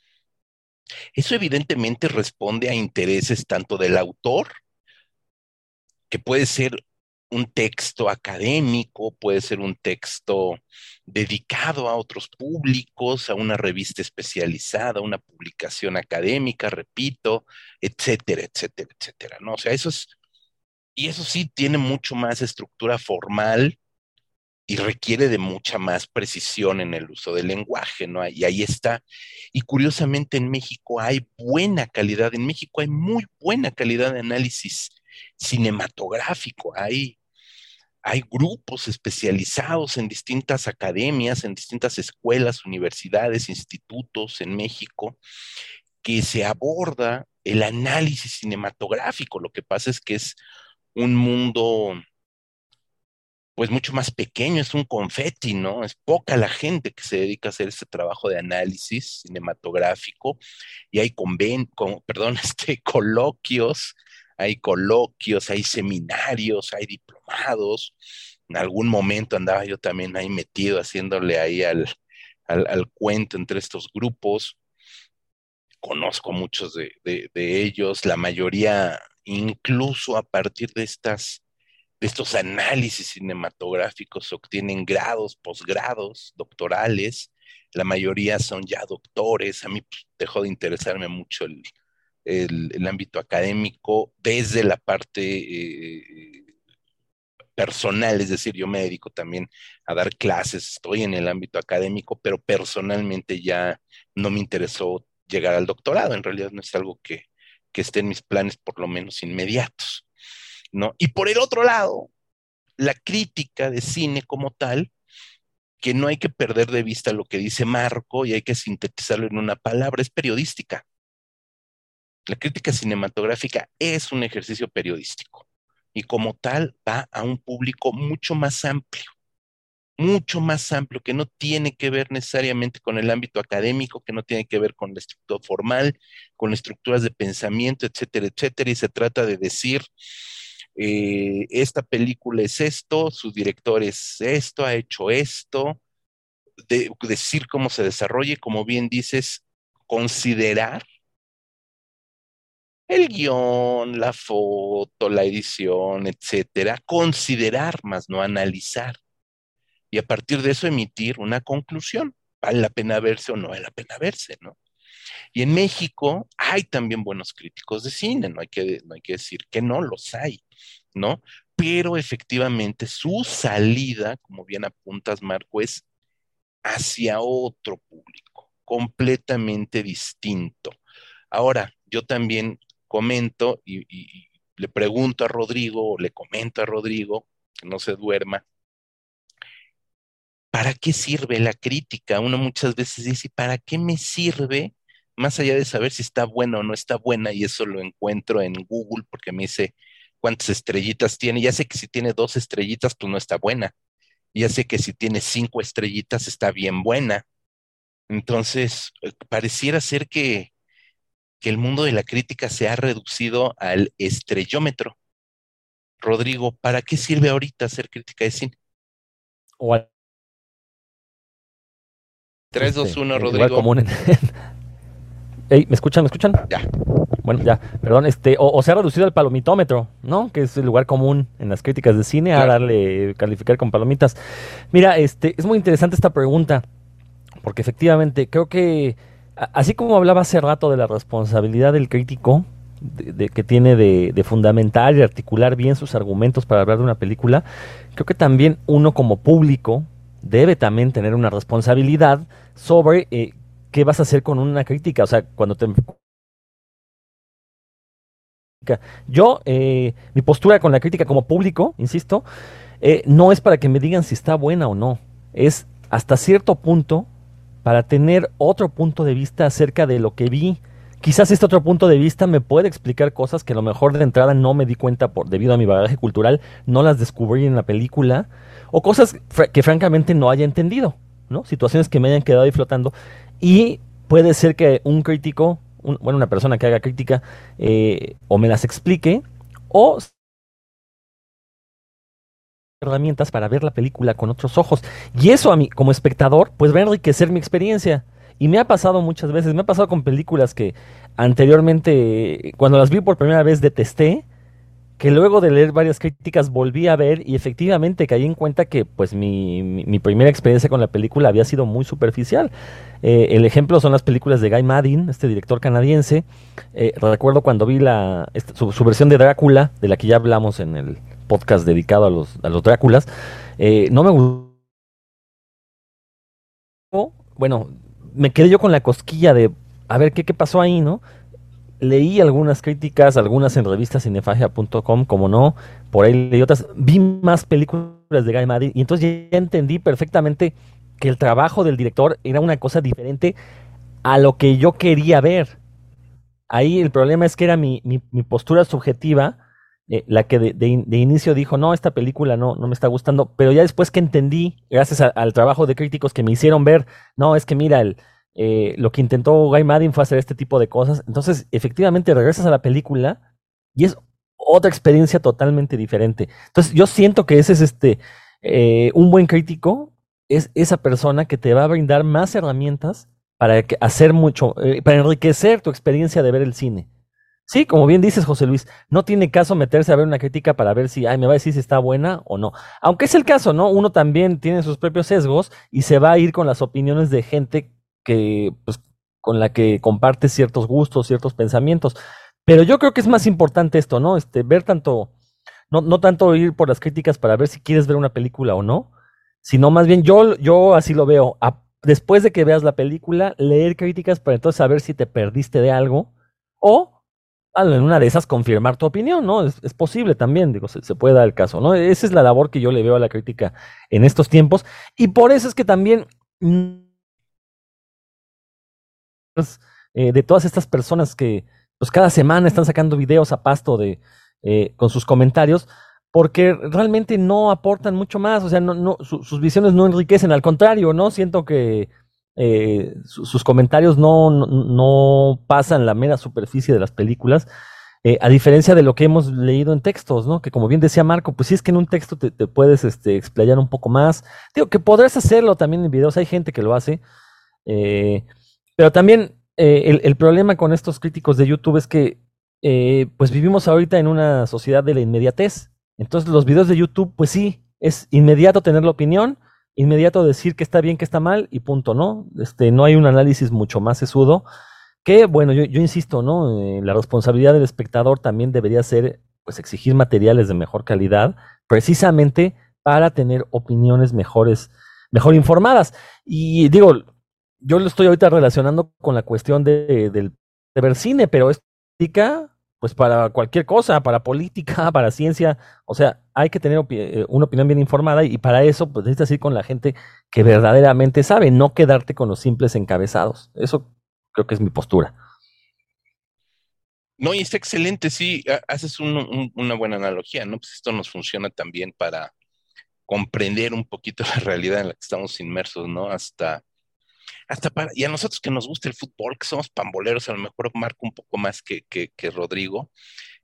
[SPEAKER 1] Eso evidentemente responde a intereses tanto del autor, que puede ser un texto académico, puede ser un texto dedicado a otros públicos, a una revista especializada, una publicación académica, repito, etcétera, etcétera, etcétera, ¿no? O sea, eso es, y eso sí tiene mucho más estructura formal y requiere de mucha más precisión en el uso del lenguaje, ¿no? Y ahí está. Y curiosamente en México hay buena calidad, en México hay muy buena calidad de análisis cinematográfico, hay hay grupos especializados en distintas academias, en distintas escuelas, universidades, institutos en México, que se aborda el análisis cinematográfico. Lo que pasa es que es un mundo pues mucho más pequeño, es un confeti, ¿no? Es poca la gente que se dedica a hacer ese trabajo de análisis cinematográfico y hay conven, con, perdón, este, coloquios hay coloquios, hay seminarios, hay diplomados. En algún momento andaba yo también ahí metido haciéndole ahí al, al, cuento entre estos grupos. Conozco muchos de, de, ellos, la mayoría incluso a partir de estas estos análisis cinematográficos obtienen grados, posgrados, doctorales, la mayoría son ya doctores, a mí pues, dejó de interesarme mucho el, el, ámbito académico desde la parte eh, personal, es decir, yo me dedico también a dar clases, estoy en el ámbito académico, pero personalmente ya no me interesó llegar al doctorado, en realidad no es algo que, que esté en mis planes por lo menos inmediatos, ¿no? Y por el otro lado, la crítica de cine como tal, que no hay que perder de vista lo que dice Marco y hay que sintetizarlo en una palabra, es periodística. La crítica cinematográfica es un ejercicio periodístico y como tal va a un público mucho más amplio, mucho más amplio, que no tiene que ver necesariamente con el ámbito académico, que no tiene que ver con la estructura formal, con estructuras de pensamiento, etcétera, etcétera, y se trata de decir, eh, esta película es esto, su director es esto, ha hecho esto, de, decir cómo se desarrolla, como bien dices, considerar el guion, la foto, la edición, etcétera, considerar más no analizar. Y a partir de eso emitir una conclusión. ¿Vale la pena verse o no vale la pena verse, no? Y en México hay también buenos críticos de cine, no hay que, no hay que decir que no, los hay, ¿no? Pero efectivamente su salida, como bien apuntas, Marco, es hacia otro público, completamente distinto. Ahora, yo también comento y, le pregunto a Rodrigo, o le comento a Rodrigo, que no se duerma, ¿para qué sirve la crítica? Uno muchas veces dice, ¿para qué me sirve? Más allá de saber si está buena o no está buena, y eso lo encuentro en Google porque me dice cuántas estrellitas tiene. Ya sé que si tiene dos estrellitas, pues no está buena. Ya sé que si tiene cinco estrellitas, está bien buena. Entonces, eh, pareciera ser que, que el mundo de la crítica se ha reducido al estrellómetro. Rodrigo, ¿para qué sirve ahorita hacer crítica de cine?
[SPEAKER 2] O al
[SPEAKER 1] 3, 2,
[SPEAKER 2] Este,
[SPEAKER 1] 1,
[SPEAKER 2] eh,
[SPEAKER 1] Rodrigo.
[SPEAKER 2] común Ey, ¿me escuchan? ¿Me escuchan?
[SPEAKER 1] Ya.
[SPEAKER 2] Bueno, ya, perdón, este, o, o se ha reducido el palomitómetro, ¿no? Que es el lugar común en las críticas de cine a
[SPEAKER 1] Claro.
[SPEAKER 2] darle, calificar con palomitas. Mira, este, es muy interesante esta pregunta, porque efectivamente creo que, a- así como hablaba hace rato de la responsabilidad del crítico, de, que tiene de, de fundamentar y articular bien sus argumentos para hablar de una película, creo que también uno como público debe también tener una responsabilidad sobre eh, qué vas a hacer con una crítica. O sea, cuando te... Yo, eh, mi postura con la crítica como público, insisto, eh, no es para que me digan si está buena o no. Es hasta cierto punto para tener otro punto de vista acerca de lo que vi. Quizás este otro punto de vista me puede explicar cosas que a lo mejor de entrada no me di cuenta por debido a mi bagaje cultural, no las descubrí en la película, o cosas que francamente no haya entendido, ¿no? Situaciones que me hayan quedado ahí flotando. Y puede ser que un crítico, bueno, una persona que haga crítica, eh, o me las explique, o herramientas para ver la película con otros ojos. Y eso a mí, como espectador, pues va a enriquecer mi experiencia. Y me ha pasado muchas veces, me ha pasado con películas que anteriormente, cuando las vi por primera vez, detesté, que luego de leer varias críticas volví a ver y efectivamente caí en cuenta que pues mi, mi- primera experiencia con la película había sido muy superficial. Eh, el ejemplo son las películas de Guy Maddin, este director canadiense. Eh, recuerdo cuando vi la, su versión de Drácula, de la que ya hablamos en el podcast dedicado a los, a los Dráculas, eh, no me gustó. Bueno, me quedé yo con la cosquilla de a ver qué, qué pasó ahí, ¿no? Leí algunas críticas, algunas en revistas cinefagia.com, como no, por ahí leí otras. Vi más películas de Guy Maddin y entonces ya entendí perfectamente que el trabajo del director era una cosa diferente a lo que yo quería ver. Ahí el problema es que era mi, mi postura subjetiva, eh, la que de, de in- de inicio dijo, no, esta película no, no me está gustando, pero ya después que entendí, gracias al trabajo de críticos que me hicieron ver, no, es que mira, el, eh, lo que intentó Guy Maddin fue hacer este tipo de cosas, entonces efectivamente regresas a la película y es otra experiencia totalmente diferente. Entonces yo siento que ese es este, eh, un buen crítico, es esa persona que te va a brindar más herramientas para hacer mucho, para enriquecer tu experiencia de ver el cine. Sí, como bien dices, José Luis, no tiene caso meterse a ver una crítica para ver si, ay, me va a decir si está buena o no. Aunque es el caso, ¿no? Uno también tiene sus propios sesgos y se va a ir con las opiniones de gente que, pues, con la que comparte ciertos gustos, ciertos pensamientos. Pero yo creo que es más importante esto, ¿no? Este, ver tanto, no, no tanto ir por las críticas para ver si quieres ver una película o no, sino más bien yo, yo así lo veo. Después de que veas la película, leer críticas para entonces saber si te perdiste de algo o en una de esas confirmar tu opinión, ¿no? Es, posible también, digo, se, puede dar el caso, ¿no? Esa es la labor que yo le veo a la crítica en estos tiempos y por eso es que también eh, de todas estas personas que pues cada semana están sacando videos a pasto de eh, con sus comentarios porque realmente no aportan mucho más, o sea, no, no, su- sus visiones no enriquecen, al contrario, ¿no? Siento que eh, su- sus comentarios no, no, pasan la mera superficie de las películas, eh, a diferencia de lo que hemos leído en textos, ¿no? Que como bien decía Marco, pues sí es que en un texto te, puedes este, explayar un poco más. Digo, que podrás hacerlo también en videos, hay gente que lo hace, eh, pero también el, el problema con estos críticos de YouTube es que pues vivimos ahorita en una sociedad de la inmediatez. Entonces los videos de YouTube, pues sí, es inmediato tener la opinión, inmediato decir que está bien, que está mal y punto, ¿no? Este, no hay un análisis mucho más sesudo que, bueno, yo, insisto, ¿no? Eh, la responsabilidad del espectador también debería ser, pues, exigir materiales de mejor calidad, precisamente para tener opiniones mejores, mejor informadas. Y digo, yo lo estoy ahorita relacionando con la cuestión de, ver cine, pero es crítica, pues para cualquier cosa, para política, para ciencia, o sea, hay que tener eh, una opinión bien informada y para eso pues necesitas ir con la gente que verdaderamente sabe, no quedarte con los simples encabezados. Eso creo que es mi postura.
[SPEAKER 1] No, y está excelente, sí, haces una buena analogía, ¿no? Pues esto nos funciona también para comprender un poquito la realidad en la que estamos inmersos, ¿no? Hasta hasta para, y a nosotros que nos gusta el fútbol, que somos pamboleros, a lo mejor marco un poco más que, que, Rodrigo,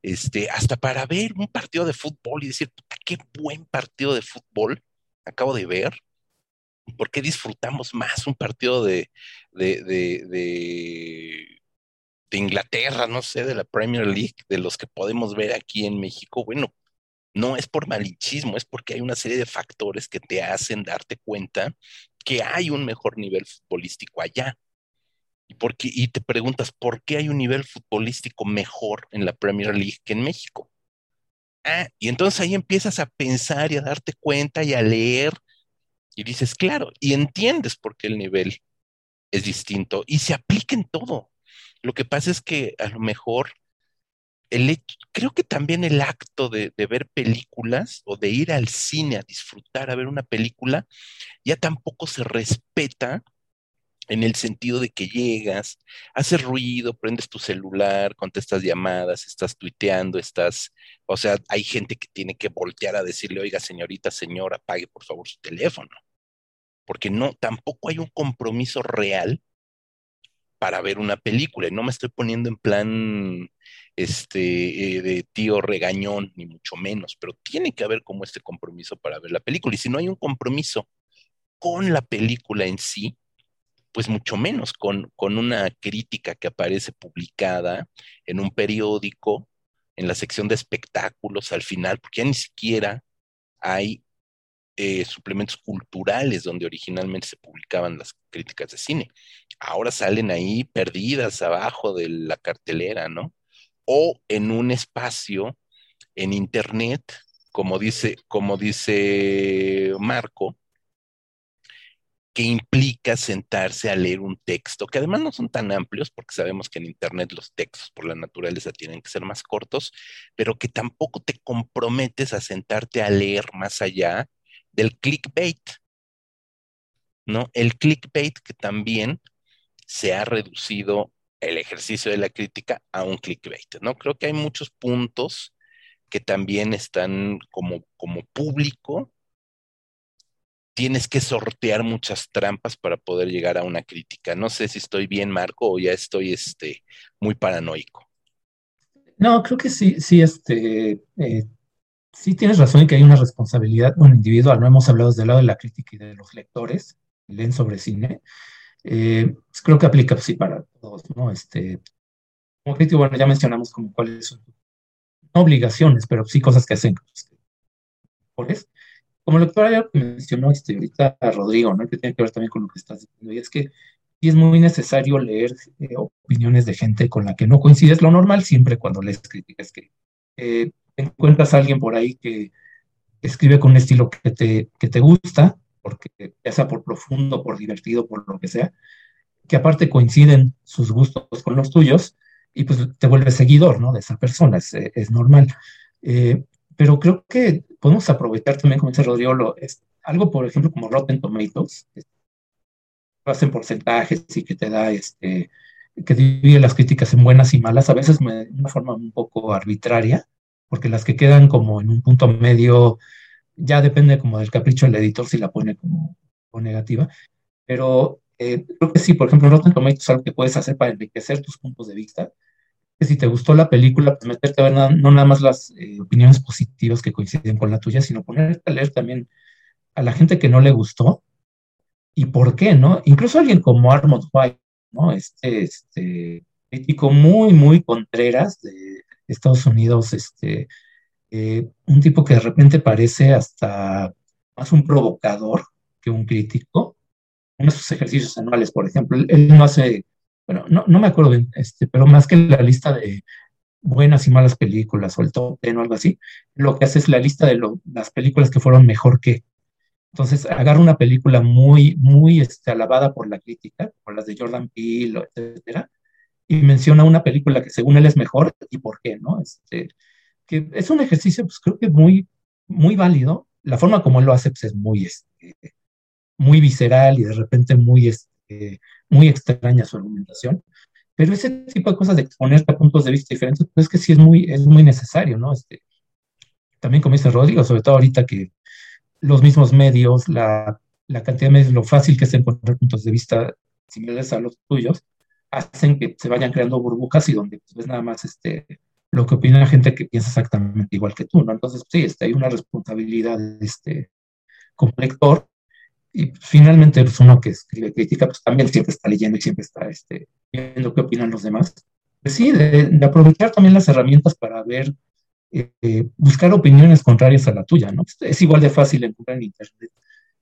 [SPEAKER 1] este, hasta para ver un partido de fútbol y decir, qué buen partido de fútbol acabo de ver, ¿por qué disfrutamos más un partido de, de, de, Inglaterra, no sé, de la Premier League, de los que podemos ver aquí en México? Bueno, no es por malichismo, es porque hay una serie de factores que te hacen darte cuenta que hay un mejor nivel futbolístico allá. Y, porque, y te preguntas, ¿por qué hay un nivel futbolístico mejor en la Premier League que en México? Ah, y entonces ahí empiezas a pensar y a darte cuenta y a leer y dices, claro, y entiendes por qué el nivel es distinto y se aplica en todo. Lo que pasa es que a lo mejor creo que también el acto de, ver películas o de ir al cine a disfrutar, a ver una película, ya tampoco se respeta en el sentido de que llegas, haces ruido, prendes tu celular, contestas llamadas, estás tuiteando, estás, o sea, hay gente que tiene que voltear a decirle, oiga, señorita, señora, pague por favor su teléfono, porque no, tampoco hay un compromiso real para ver una película. Y no me estoy poniendo en plan este, eh, de tío regañón, ni mucho menos, pero tiene que haber como este compromiso para ver la película. Y si no hay un compromiso con la película en sí, pues mucho menos con, con una crítica que aparece publicada en un periódico, en la sección de espectáculos al final, porque ya ni siquiera hay eh, suplementos culturales donde originalmente se publicaban las críticas de cine. Ahora salen ahí perdidas abajo de la cartelera, ¿no? O en un espacio en internet, como dice, como dice Marco, que implica sentarse a leer un texto, que además no son tan amplios, porque sabemos que en Internet los textos por la naturaleza tienen que ser más cortos, pero que tampoco te comprometes a sentarte a leer más allá del clickbait, ¿no? El clickbait que también se ha reducido el ejercicio de la crítica a un clickbait, ¿no? Creo que hay muchos puntos que también están como, como público, tienes que sortear muchas trampas para poder llegar a una crítica. No sé si estoy bien, Marco, o ya estoy este, muy paranoico.
[SPEAKER 3] No, creo que sí, sí, este, eh, sí tienes razón en que hay una responsabilidad individual, no hemos hablado del lado de la crítica y de los lectores, leen sobre cine. Eh, pues creo que aplica sí para todos, ¿no? Este, como crítico, bueno, ya mencionamos como cuáles son obligaciones, pero sí cosas que hacen. Pues, como el doctor ya mencionó este, ahorita a Rodrigo, ¿no? Que tiene que ver también con lo que estás diciendo, y es que sí es muy necesario leer eh, opiniones de gente con la que no coincides. Lo normal siempre cuando lees críticas que eh, encuentras a alguien por ahí que escribe con un estilo que te, que te gusta, porque ya sea por profundo, por divertido, por lo que sea, que aparte coinciden sus gustos con los tuyos, y pues te vuelves seguidor, ¿no? De esa persona, es, es normal. Eh, pero creo que podemos aprovechar también, como dice Rodrigo, es algo, por ejemplo, como Rotten Tomatoes, que hacen porcentajes y que te da, este, que divide las críticas en buenas y malas, a veces de una forma un poco arbitraria, porque las que quedan como en un punto medio, ya depende como del capricho del editor si la pone como, negativa, pero eh, creo que sí, por ejemplo, Rotten Tomatoes es algo que puedes hacer para enriquecer tus puntos de vista, que si te gustó la película, pues meterte a ver no nada más las eh, opiniones positivas que coinciden con la tuya, sino ponerte a leer también a la gente que no le gustó y por qué, ¿no? Incluso alguien como Armand White, ¿no? Este, este crítico muy, muy contreras de, Estados Unidos, este, eh, un tipo que de repente parece hasta más un provocador que un crítico. Uno de sus ejercicios anuales, por ejemplo, él, no hace, bueno, no, no, me acuerdo bien, este, pero más que la lista de buenas y malas películas o el top o algo así, lo que hace es la lista de las películas que fueron mejor que. Entonces, agarra una película muy, muy este, alabada por la crítica, por las de Jordan Peele, etcétera, y menciona una película que según él es mejor y por qué, ¿no? Este, que es un ejercicio, pues creo que muy, muy válido. La forma como él lo hace, pues es muy, este, muy visceral y de repente muy, este, muy extraña su argumentación. Pero ese tipo de cosas de exponerte a puntos de vista diferentes, pues es que sí es muy, es muy necesario, ¿no? Este, también como dice Rodrigo, sobre todo ahorita que los mismos medios, la, la cantidad de medios, lo fácil que es encontrar puntos de vista similares a los tuyos, hacen que se vayan creando burbujas y donde pues, ves nada más este, lo que opina la gente que piensa exactamente igual que tú, ¿no? Entonces, sí, este, hay una responsabilidad este, como lector y finalmente pues, uno que escribe crítica, pues también siempre está leyendo y siempre está este, viendo qué opinan los demás. Pues, sí, de, aprovechar también las herramientas para ver, eh, buscar opiniones contrarias a la tuya, ¿no? Es igual de fácil encontrar en Internet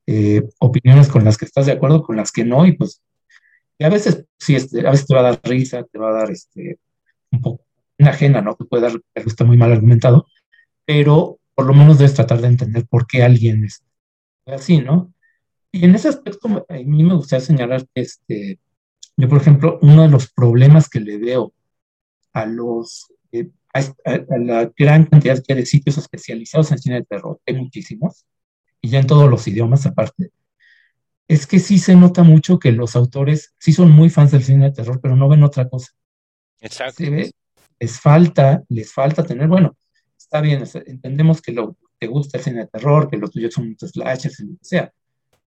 [SPEAKER 3] eh, opiniones con las que estás de acuerdo, con las que no, y pues y a veces sí, este, a veces te va a dar risa, te va a dar este, un poco ajena, ¿no? Te puede dar que está muy mal argumentado, pero por lo menos debes tratar de entender por qué alguien es así, ¿no? Y en ese aspecto a mí me gustaría señalar que este, yo, por ejemplo, uno de los problemas que le veo a los eh, a, la gran cantidad de sitios especializados en cine de terror, hay muchísimos, y ya en todos los idiomas aparte, es que sí se nota mucho que los autores sí son muy fans del cine de terror, pero no ven otra cosa.
[SPEAKER 1] Exacto.
[SPEAKER 3] Les falta, les falta tener, bueno, está bien, entendemos que lo, te gusta el cine de terror, que los tuyos son muchos slashers, lo que sea,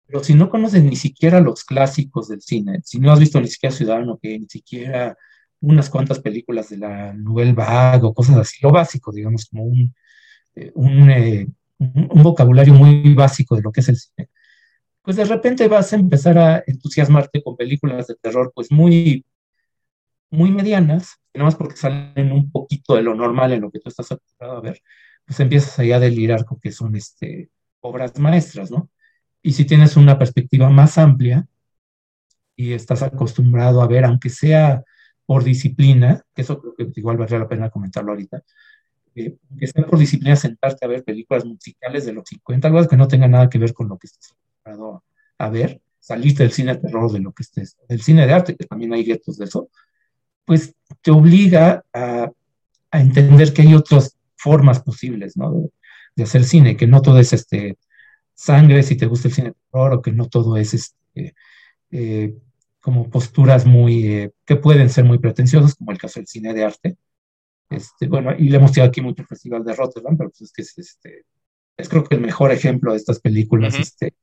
[SPEAKER 3] pero si no conoces ni siquiera los clásicos del cine, si no has visto ni siquiera Ciudadano que ni siquiera unas cuantas películas de la Nouvelle Vague o cosas así, lo básico, digamos, como un, eh, eh, un, un vocabulario muy básico de lo que es el cine pues de repente vas a empezar a entusiasmarte con películas de terror pues muy, muy medianas, nada más porque salen un poquito de lo normal en lo que tú estás acostumbrado a ver, pues empiezas ahí a delirar con que son este, obras maestras, ¿no? Y si tienes una perspectiva más amplia y estás acostumbrado a ver, aunque sea por disciplina, eso creo que igual valdría la pena comentarlo ahorita, eh, aunque sea por disciplina sentarte a ver películas musicales de los 50, algo que no tenga nada que ver con lo que estás a ver, saliste del cine de terror, de lo que estés, del cine de arte, que también hay guetos de eso, pues te obliga a, entender que hay otras formas posibles, ¿no? De, hacer cine, que no todo es este sangre si te gusta el cine de terror, o que no todo es este, eh, como posturas muy, eh, que pueden ser muy pretenciosas, como el caso del cine de arte. Este, bueno, y le hemos tirado aquí mucho el Festival de Rotterdam, pero pues es que es, este, es creo que el mejor ejemplo de estas películas, este,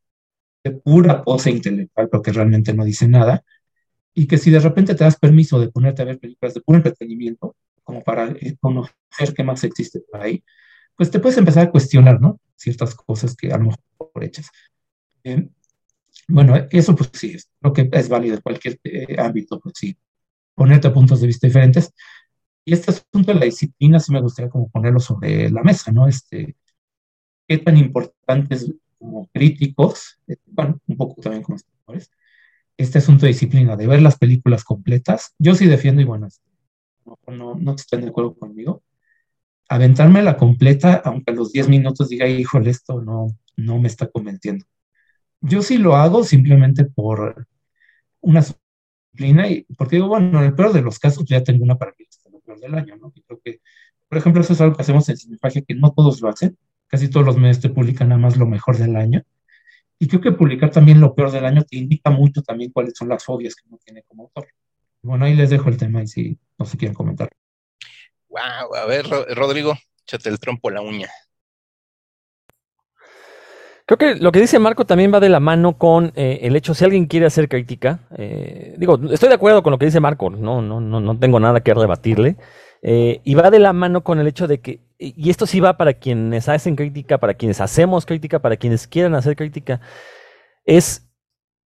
[SPEAKER 3] pura pose intelectual, pero que realmente no dice nada, y que si de repente te das permiso de ponerte a ver películas de puro entretenimiento, como para eh, conocer qué más existe por ahí, pues te puedes empezar a cuestionar, ¿no? Ciertas cosas que a lo mejor por hechas. Eh, bueno, eso pues sí, creo que es válido en cualquier eh, ámbito, pues sí, ponerte a puntos de vista diferentes. Y este asunto de la disciplina sí me gustaría como ponerlo sobre la mesa, ¿no? Este, qué tan importante es como críticos, eh, bueno, un poco también como espectadores, este asunto de disciplina, de ver las películas completas, yo sí defiendo, y bueno, este, no, no, estén de acuerdo conmigo, aventarme la completa, aunque a los 10 minutos diga, híjole, esto no, no me está convenciendo. Yo sí lo hago simplemente por una disciplina, y porque digo, bueno, en el peor de los casos ya tengo una para mí, lo peor del año, ¿no? Y creo que, por ejemplo, eso es algo que hacemos en Cinefagia, que no todos lo hacen, casi todos los medios te publican nada más lo mejor del año. Y creo que publicar también lo peor del año te indica mucho también cuáles son las fobias que uno tiene como autor. Bueno, ahí les dejo el tema y si no se quieren comentar.
[SPEAKER 1] Wow, a ver, Rodrigo, échate el trompo la uña.
[SPEAKER 2] Creo que lo que dice Marco también va de la mano con eh, el hecho, si alguien quiere hacer crítica, eh, digo, estoy de acuerdo con lo que dice Marco, no, no, no, no tengo nada que rebatirle, eh, y va de la mano con el hecho de que, y esto sí va para quienes hacen crítica, para quienes hacemos crítica, para quienes quieran hacer crítica, es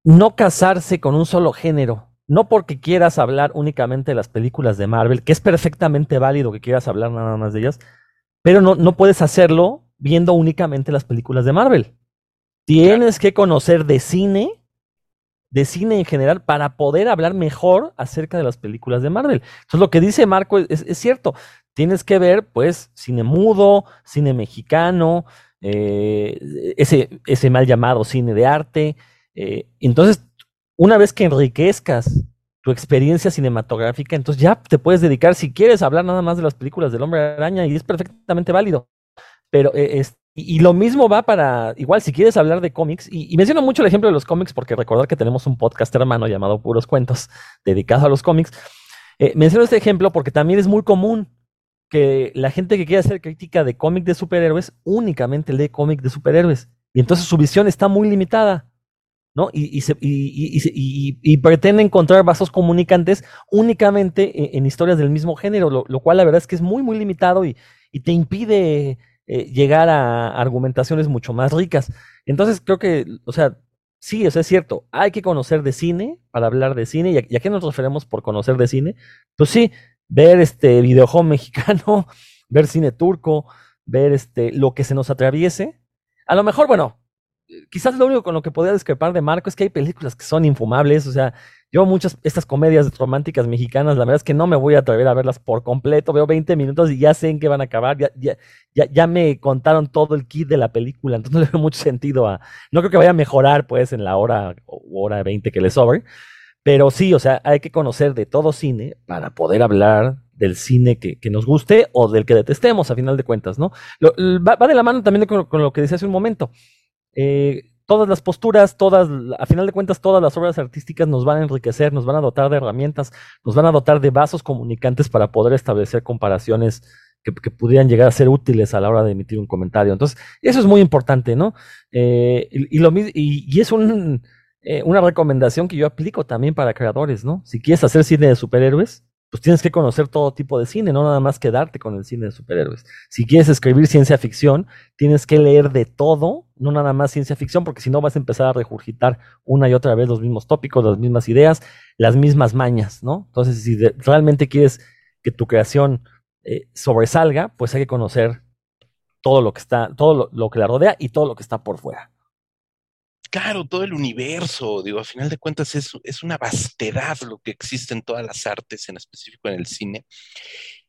[SPEAKER 2] no casarse con un solo género. No porque quieras hablar únicamente de las películas de Marvel, que es perfectamente válido que quieras hablar nada más de ellas, pero no, no puedes hacerlo viendo únicamente las películas de Marvel. Tienes que conocer de cine de cine en general para poder hablar mejor acerca de las películas de Marvel. Entonces lo que dice Marco es, cierto, tienes que ver pues cine mudo, cine mexicano, eh, ese, ese mal llamado cine de arte. Eh, entonces, una vez que enriquezcas tu experiencia cinematográfica, entonces ya te puedes dedicar, si quieres, hablar nada más de las películas del hombre araña y es perfectamente válido. Pero eh, es, y, lo mismo va para, igual, si quieres hablar de cómics, y, menciono mucho el ejemplo de los cómics porque recordar que tenemos un podcast hermano llamado Puros Cuentos, dedicado a los cómics. Menciono este ejemplo porque también es muy común que la gente que quiere hacer crítica de cómic de superhéroes únicamente lee cómic de superhéroes. Y entonces su visión está muy limitada. ¿no? Y, y, y, y, pretende encontrar vasos comunicantes únicamente en, historias del mismo género, lo, cual la verdad es que es muy, muy limitado y, te impide eh, llegar a argumentaciones mucho más ricas. Entonces creo que, o sea, sí, eso es cierto, hay que conocer de cine para hablar de cine, y a, qué nos referimos por conocer de cine? Pues sí, ver este videojuego mexicano, ver cine turco, ver este, lo que se nos atraviese. A lo mejor, bueno, quizás lo único con lo que podría discrepar de Marco es que hay películas que son infumables, o sea, yo muchas, estas comedias románticas mexicanas, la verdad es que no me voy a atrever a verlas por completo, veo 20 minutos y ya sé en qué van a acabar, ya, ya, ya, ya me contaron todo el kit de la película, entonces no le veo mucho sentido a, no creo que vaya a mejorar pues en la hora o hora 20 que le sobre, pero sí, o sea, hay que conocer de todo cine para poder hablar del cine que, que, nos guste o del que detestemos, a final de cuentas, ¿no? Lo, va, de la mano también con, lo que decía hace un momento. Eh, todas las posturas, todas, a final de cuentas, todas las obras artísticas nos van a enriquecer, nos van a dotar de herramientas, nos van a dotar de vasos comunicantes para poder establecer comparaciones que, pudieran llegar a ser útiles a la hora de emitir un comentario. Entonces, eso es muy importante, ¿no? Eh, y, lo, y, y es un, eh, una recomendación que yo aplico también para creadores, ¿no? Si quieres hacer cine de superhéroes, pues tienes que conocer todo tipo de cine, no nada más quedarte con el cine de superhéroes. Si quieres escribir ciencia ficción, tienes que leer de todo, no nada más ciencia ficción, porque si no vas a empezar a regurgitar una y otra vez los mismos tópicos, las mismas ideas, las mismas mañas, ¿no? Entonces, si realmente quieres que tu creación eh, sobresalga, pues hay que conocer todo lo que está, todo lo que la rodea y todo lo que está por fuera
[SPEAKER 1] claro, todo el universo, digo, a final de cuentas es, es una vastedad lo que existe en todas las artes, en específico en el cine.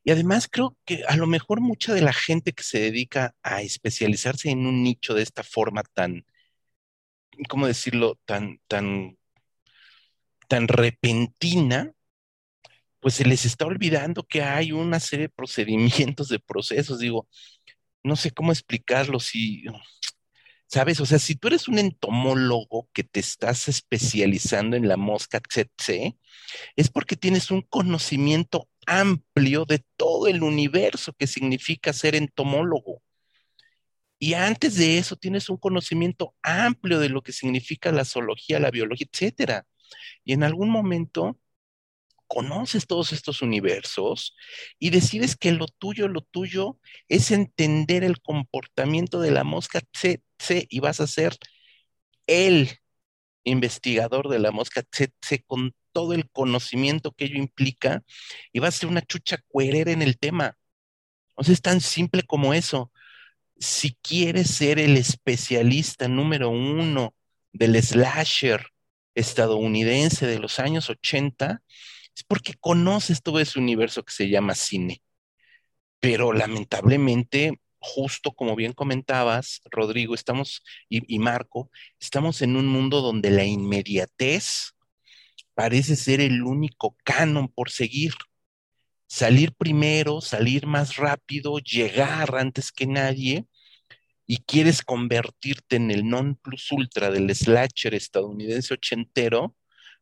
[SPEAKER 1] Y además creo que a lo mejor mucha de la gente que se dedica a especializarse en un nicho de esta forma tan, ¿cómo decirlo?, tan, tan, tan repentina, pues se les está olvidando que hay una serie de procedimientos, de procesos, digo, no sé cómo explicarlo, si ¿Sabes? O sea, si tú eres un entomólogo que te estás especializando en la mosca tsetse, es porque tienes un conocimiento amplio de todo el universo que significa ser entomólogo. Y antes de eso tienes un conocimiento amplio de lo que significa la zoología, la biología, etcétera. Y en algún momento conoces todos estos universos y decides que lo tuyo, lo tuyo es entender el comportamiento de la mosca tsetse y vas a ser el investigador de la mosca tsetse con todo el conocimiento que ello implica y vas a ser una chucha cuerera en el tema. O sea, es tan simple como eso. Si quieres ser el especialista número uno del slasher estadounidense de los años 80, es porque conoces todo ese universo que se llama cine. Pero lamentablemente, justo como bien comentabas, Rodrigo, estamos, y, Marco, estamos en un mundo donde la inmediatez parece ser el único canon por seguir. Salir primero, salir más rápido, llegar antes que nadie, y quieres convertirte en el non plus ultra del slasher estadounidense ochentero,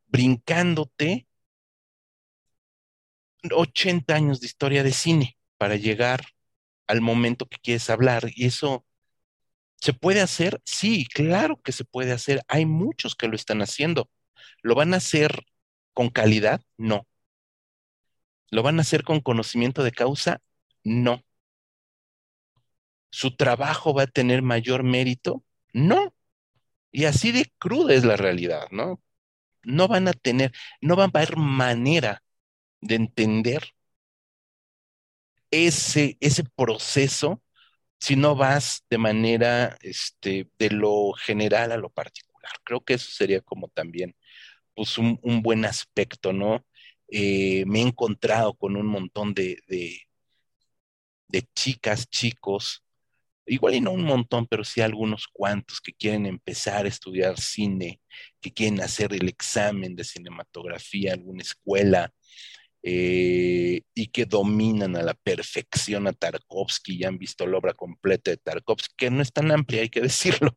[SPEAKER 1] brincándote 80 años de historia de cine para llegar al momento que quieres hablar. Y eso, ¿se puede hacer? Sí, claro que se puede hacer. Hay muchos que lo están haciendo. ¿Lo van a hacer con calidad? No. ¿Lo van a hacer con conocimiento de causa? No. ¿Su trabajo va a tener mayor mérito? No. Y así de cruda es la realidad, ¿no? No van a tener, no van a haber manera de entender ese, ese proceso si no vas de manera este, de lo general a lo particular. Creo que eso sería como también pues, un, buen aspecto, ¿no? Eh, me he encontrado con un montón de, de, chicas, chicos, igual y no un montón, pero sí algunos cuantos que quieren empezar a estudiar cine, que quieren hacer el examen de cinematografía, alguna escuela, eh, y que dominan a la perfección a Tarkovsky, ya han visto la obra completa de Tarkovsky, que no es tan amplia, hay que decirlo,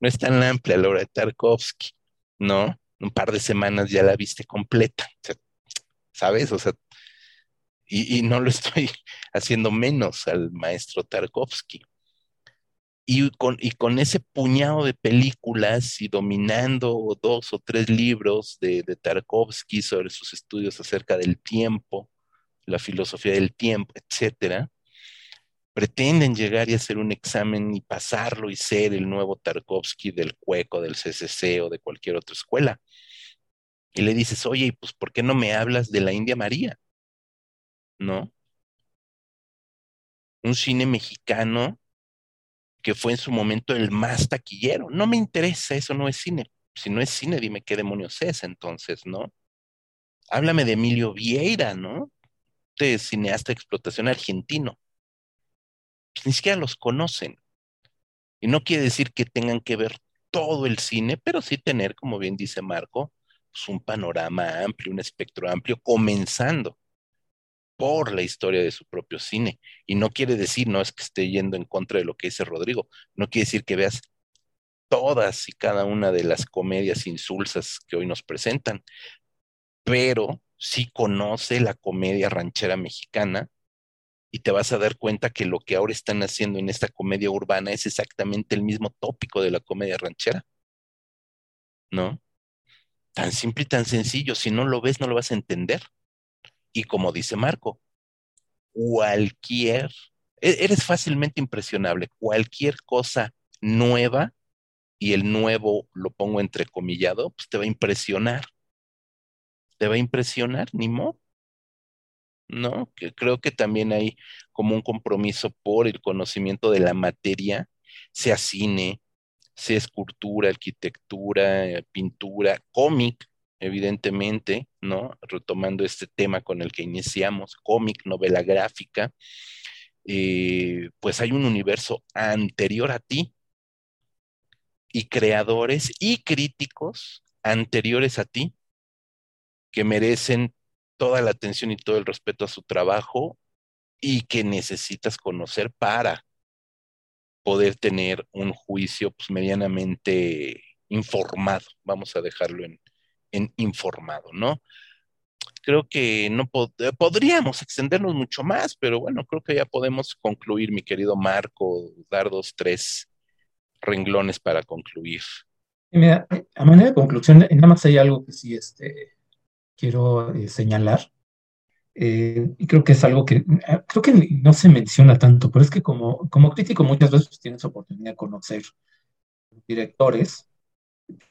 [SPEAKER 1] no es tan amplia la obra de Tarkovsky, ¿no? Un par de semanas ya la viste completa, ¿sabes? O sea, y, no lo estoy haciendo menos al maestro Tarkovsky. Y con, y con ese puñado de películas y dominando dos o tres libros de, de Tarkovsky sobre sus estudios acerca del tiempo, la filosofía del tiempo, etcétera, pretenden llegar y hacer un examen y pasarlo y ser el nuevo Tarkovsky del Cueco, del CCC o de cualquier otra escuela. Y le dices, oye, pues ¿por qué no me hablas de la India María? ¿no? Un cine mexicano que fue en su momento el más taquillero. No me interesa, eso no es cine. Si no es cine, dime qué demonios es entonces, ¿no? Háblame de Emilio Vieira, ¿no? De cineasta de explotación argentino. Pues ni siquiera los conocen. Y no quiere decir que tengan que ver todo el cine, pero sí tener, como bien dice Marco, pues un panorama amplio, un espectro amplio, comenzando por la historia de su propio cine. Y no quiere decir, no es que esté yendo en contra de lo que dice Rodrigo, no quiere decir que veas todas y cada una de las comedias insulsas que hoy nos presentan, pero sí conoce la comedia ranchera mexicana y te vas a dar cuenta que lo que ahora están haciendo en esta comedia urbana es exactamente el mismo tópico de la comedia ranchera. ¿No? Tan simple y tan sencillo, si no lo ves no lo vas a entender. Y como dice Marco, cualquier, e-, eres fácilmente impresionable, cualquier cosa nueva, y el nuevo lo pongo entrecomillado, pues te va a impresionar. Te va a impresionar, ni modo. ¿No? Que creo que también hay como un compromiso por el conocimiento de la materia, sea cine, sea escultura, arquitectura, pintura, cómic, evidentemente, ¿no? Retomando este tema con el que iniciamos, cómic, novela gráfica, eh, pues hay un universo anterior a ti y creadores y críticos anteriores a ti que merecen toda la atención y todo el respeto a su trabajo y que necesitas conocer para poder tener un juicio pues, medianamente informado, vamos a dejarlo en, informado, ¿no? Creo que no eh, podríamos extendernos mucho más, pero bueno, creo que ya podemos concluir, mi querido Marco, dar dos, tres renglones para concluir.
[SPEAKER 3] Mira, a manera de conclusión, nada más hay algo que sí este, quiero eh, señalar. Eh, y creo que es algo que creo que no se menciona tanto, pero es que como, como crítico muchas veces tienes oportunidad de conocer directores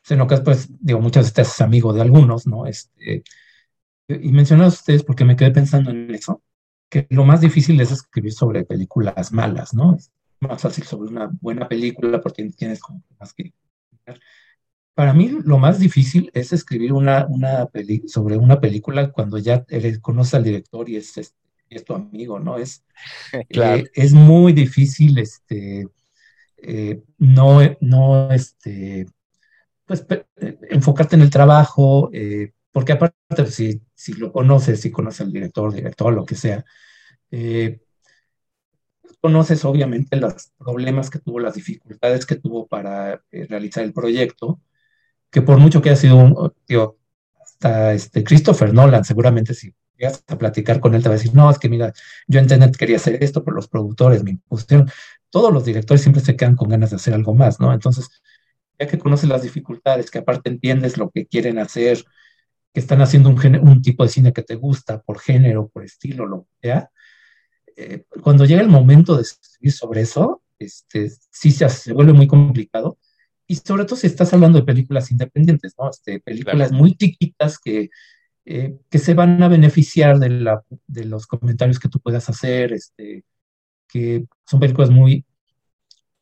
[SPEAKER 3] en que pues, digo, muchas veces es amigo de algunos, ¿no? Este, y mencionado a ustedes porque me quedé pensando en eso, que lo más difícil es escribir sobre películas malas, ¿no? Es más fácil sobre una buena película porque tienes como más que... Para mí lo más difícil es escribir una, una sobre una película cuando ya eres, conoces al director y es, este, es tu amigo, ¿no? Es, claro. Eh, es muy difícil este, eh, no, no este, pues, eh, enfocarte en el trabajo, eh, porque aparte, si, si lo conoces, si conoces al director, director, lo que sea, eh, conoces obviamente los problemas que tuvo, las dificultades que tuvo para realizar el proyecto, que por mucho que haya sido un, digo, hasta este Christopher Nolan, seguramente si llegas a platicar con él te va a decir, no, es que mira, yo en Tenet quería hacer esto, pero los productores me impusieron. Todos los directores siempre se quedan con ganas de hacer algo más, ¿no? Entonces, ya que conoces las dificultades, que aparte entiendes lo que quieren hacer, que están haciendo un, un tipo de cine que te gusta, por género, por estilo, lo que sea, eh, cuando llega el momento de escribir sobre eso, este, sí se, vuelve muy complicado. Y sobre todo si estás hablando de películas independientes, ¿no? Este, películas muy chiquitas que, eh, que se van a beneficiar de, la, de los comentarios que tú puedas hacer, este, que son películas muy,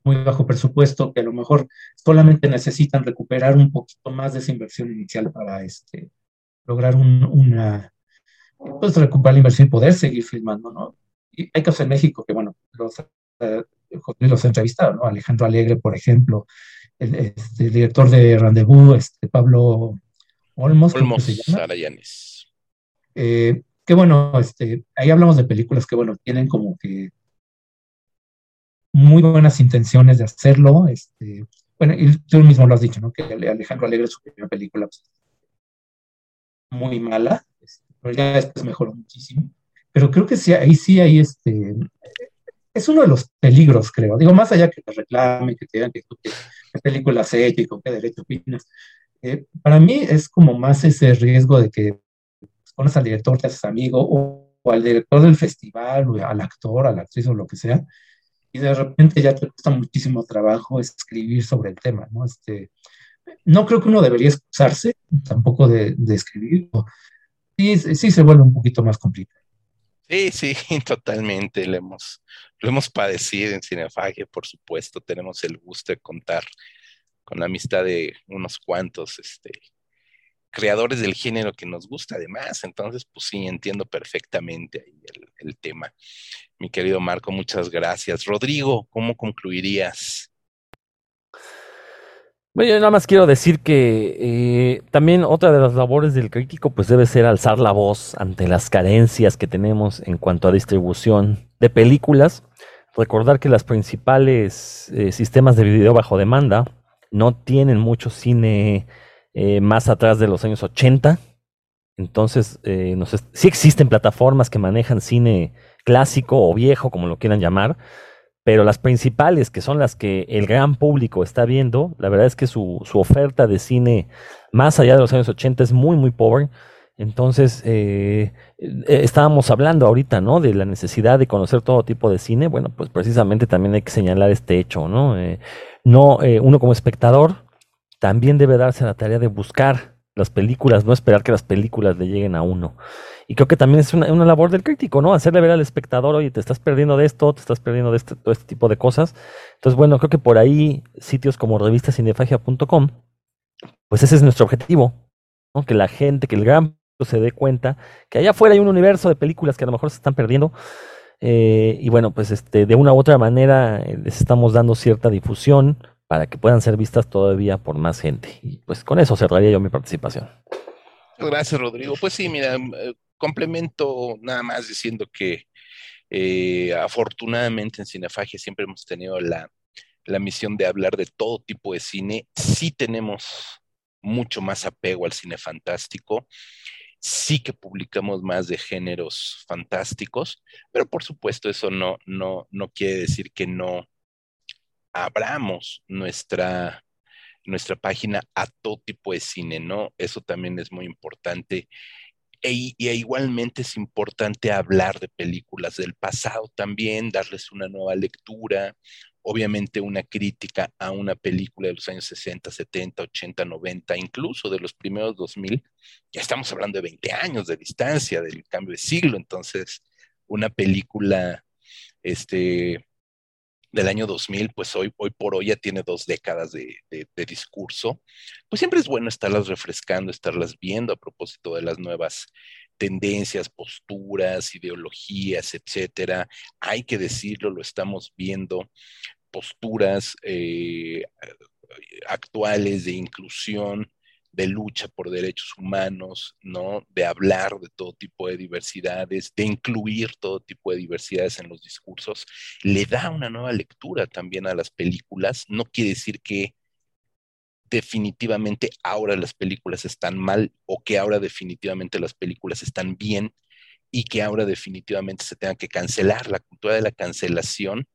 [SPEAKER 3] muy bajo presupuesto, que a lo mejor solamente necesitan recuperar un poquito más de esa inversión inicial para este, lograr una, pues recuperar la inversión y poder seguir filmando, ¿no? Y hay casos en México que, bueno, los, eh, los he entrevistado, ¿no? Alejandro Alegre, por ejemplo, el, este, director de Rendezvous, este, Pablo Olmos.
[SPEAKER 1] Olmos Arayanes.
[SPEAKER 3] Eh, que bueno, este, ahí hablamos de películas que, bueno, tienen como que muy buenas intenciones de hacerlo. Este, bueno, y tú mismo lo has dicho, ¿no? Que Alejandro Alegre, su primera película, pues, muy mala, este, pero ya después mejoró muchísimo. Pero creo que sí, ahí sí hay este. Es uno de los peligros, creo. Digo, más allá que te reclame, que te digan que tú qué, película has hecho y con qué derecho opinas. Eh, para mí es como más ese riesgo de que pones al director, te haces amigo, o, al director del festival, o al actor, a la actriz o lo que sea, y de repente ya te cuesta muchísimo trabajo escribir sobre el tema, ¿no? Este, no creo que uno debería excusarse tampoco de, de escribir, sí, sí se vuelve un poquito más complicado.
[SPEAKER 1] Sí, sí, totalmente. Lo hemos, lo hemos padecido en Cinefagia, por supuesto. Tenemos el gusto de contar con la amistad de unos cuantos este, creadores del género que nos gusta además. Entonces, pues sí, entiendo perfectamente ahí el, tema. Mi querido Marco, muchas gracias. Rodrigo, ¿cómo concluirías?
[SPEAKER 2] Bueno, yo nada más quiero decir que eh, también otra de las labores del crítico pues debe ser alzar la voz ante las carencias que tenemos en cuanto a distribución de películas. Recordar que los principales eh, sistemas de video bajo demanda no tienen mucho cine eh, más atrás de los años 80. Entonces, eh, sí existen plataformas que manejan cine clásico o viejo, como lo quieran llamar, pero las principales, que son las que el gran público está viendo, la verdad es que su, oferta de cine más allá de los años 80 es muy, muy pobre. Entonces, eh, estábamos hablando ahorita, ¿no? De la necesidad de conocer todo tipo de cine. Bueno, pues precisamente también hay que señalar este hecho, ¿no? no uno como espectador también debe darse la tarea de buscar las películas, no esperar que las películas le lleguen a uno. Y creo que también es una, labor del crítico, ¿no? Hacerle ver al espectador, oye, te estás perdiendo de esto, te estás perdiendo de este, todo este tipo de cosas. Entonces, bueno, creo que por ahí sitios como revistacinefagia.com, pues ese es nuestro objetivo, ¿no? Que la gente, que el gran se dé cuenta que allá afuera hay un universo de películas que a lo mejor se están perdiendo. Eh, y bueno, pues este, de una u otra manera eh, les estamos dando cierta difusión, para que puedan ser vistas todavía por más gente. Y pues con eso cerraría yo mi participación.
[SPEAKER 1] Gracias, Rodrigo. Pues sí, mira, eh, complemento nada más diciendo que eh, afortunadamente en Cinefagia siempre hemos tenido la, la misión de hablar de todo tipo de cine. Sí tenemos mucho más apego al cine fantástico sí que publicamos más de géneros fantásticos, pero por supuesto eso no, no, no quiere decir que no, abramos nuestra, nuestra página a todo tipo de cine, ¿no? Eso también es muy importante. E, y igualmente es importante hablar de películas del pasado también, darles una nueva lectura, obviamente una crítica a una película de los años 60, 70, 80, 90, incluso de los primeros 2000. Ya estamos hablando de 20 años de distancia del cambio de siglo, entonces una película este, del año 2000, pues hoy, hoy por hoy ya tiene dos décadas de, discurso, pues siempre es bueno estarlas refrescando, estarlas viendo a propósito de las nuevas tendencias, posturas, ideologías, etcétera. Hay que decirlo, lo estamos viendo, posturas eh, actuales de inclusión, de lucha por derechos humanos, ¿no? De hablar de todo tipo de diversidades, de incluir todo tipo de diversidades en los discursos, le da una nueva lectura también a las películas. No quiere decir que definitivamente ahora las películas están mal o que ahora definitivamente las películas están bien y que ahora definitivamente se tenga que cancelar. La cultura de la cancelación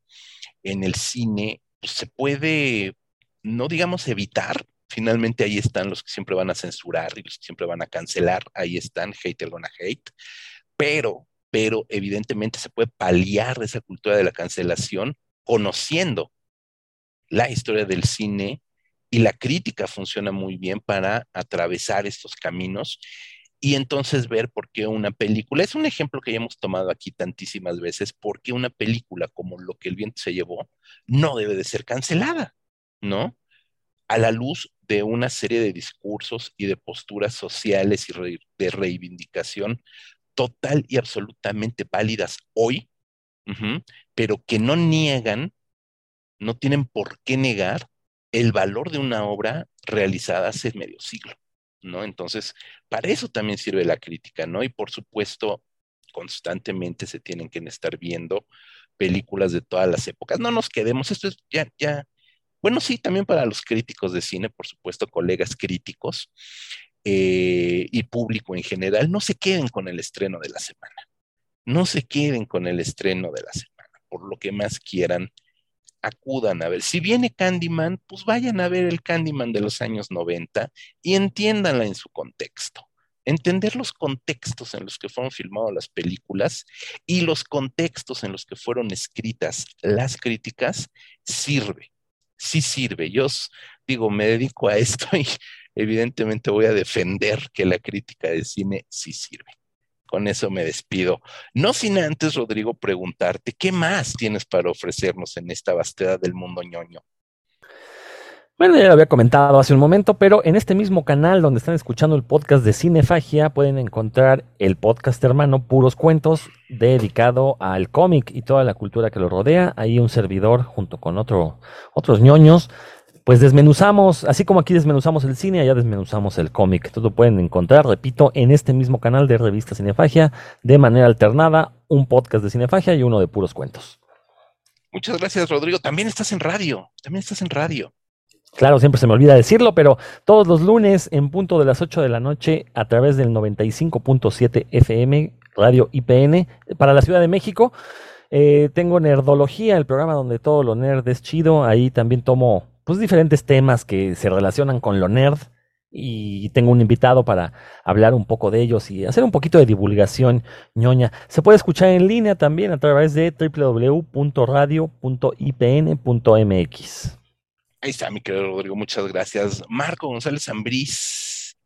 [SPEAKER 1] en el cine pues, se puede, no digamos evitar, finalmente ahí están los que siempre van a censurar y los que siempre van a cancelar, ahí están, hater gonna hate, pero, pero evidentemente se puede paliar esa cultura de la cancelación conociendo la historia del cine y la crítica funciona muy bien para atravesar estos caminos y entonces ver por qué una película, es un ejemplo que ya hemos tomado aquí tantísimas veces, por qué una película como Lo que el viento se llevó no debe de ser cancelada, ¿no? A la luz de una serie de discursos y de posturas sociales y de reivindicación total y absolutamente válidas hoy, pero que no niegan no tienen por qué negar el valor de una obra realizada hace medio siglo, ¿no? Entonces, para eso también sirve la crítica, ¿no? Y por supuesto, constantemente se tienen que estar viendo películas de todas las épocas. No nos quedemos, esto es ya, ya, bueno, sí, también para los críticos de cine, por supuesto, colegas críticos eh, y público en general, no se queden con el estreno de la semana. No se queden con el estreno de la semana, por lo que más quieran acudan a ver. Si viene Candyman, pues vayan a ver el Candyman de los años 90 y entiéndanla en su contexto. Entender los contextos en los que fueron filmadas las películas y los contextos en los que fueron escritas las críticas sirve, sí sirve. Yo digo, me dedico a esto y evidentemente voy a defender que la crítica de cine sí sirve con eso me despido. No sin antes, Rodrigo, preguntarte, ¿qué más tienes para ofrecernos en esta vastedad del mundo ñoño?
[SPEAKER 2] Bueno, ya lo había comentado hace un momento, pero en este mismo canal donde están escuchando el podcast de Cinefagia pueden encontrar el podcast hermano Puros Cuentos dedicado al cómic y toda la cultura que lo rodea. Ahí un servidor junto con otro, otros ñoños pues desmenuzamos, así como aquí desmenuzamos el cine, allá desmenuzamos el cómic. Todo lo pueden encontrar, repito, en este mismo canal de revista Cinefagia, de manera alternada, un podcast de Cinefagia y uno de puros cuentos.
[SPEAKER 1] Muchas gracias, Rodrigo. También estás en radio, también estás en radio.
[SPEAKER 2] Claro, siempre se me olvida decirlo, pero todos los lunes en punto de las 8 de la noche a través del 95.7 FM, Radio IPN, para la Ciudad de México. Eh, tengo Nerdología, el programa donde todo lo nerd es chido. Ahí también tomo pues diferentes temas que se relacionan con lo nerd y tengo un invitado para hablar un poco de ellos y hacer un poquito de divulgación ñoña. Se puede escuchar en línea también a través de www.radio.ipn.mx.
[SPEAKER 1] Ahí está, mi querido Rodrigo, muchas gracias. Marco González Ambrís,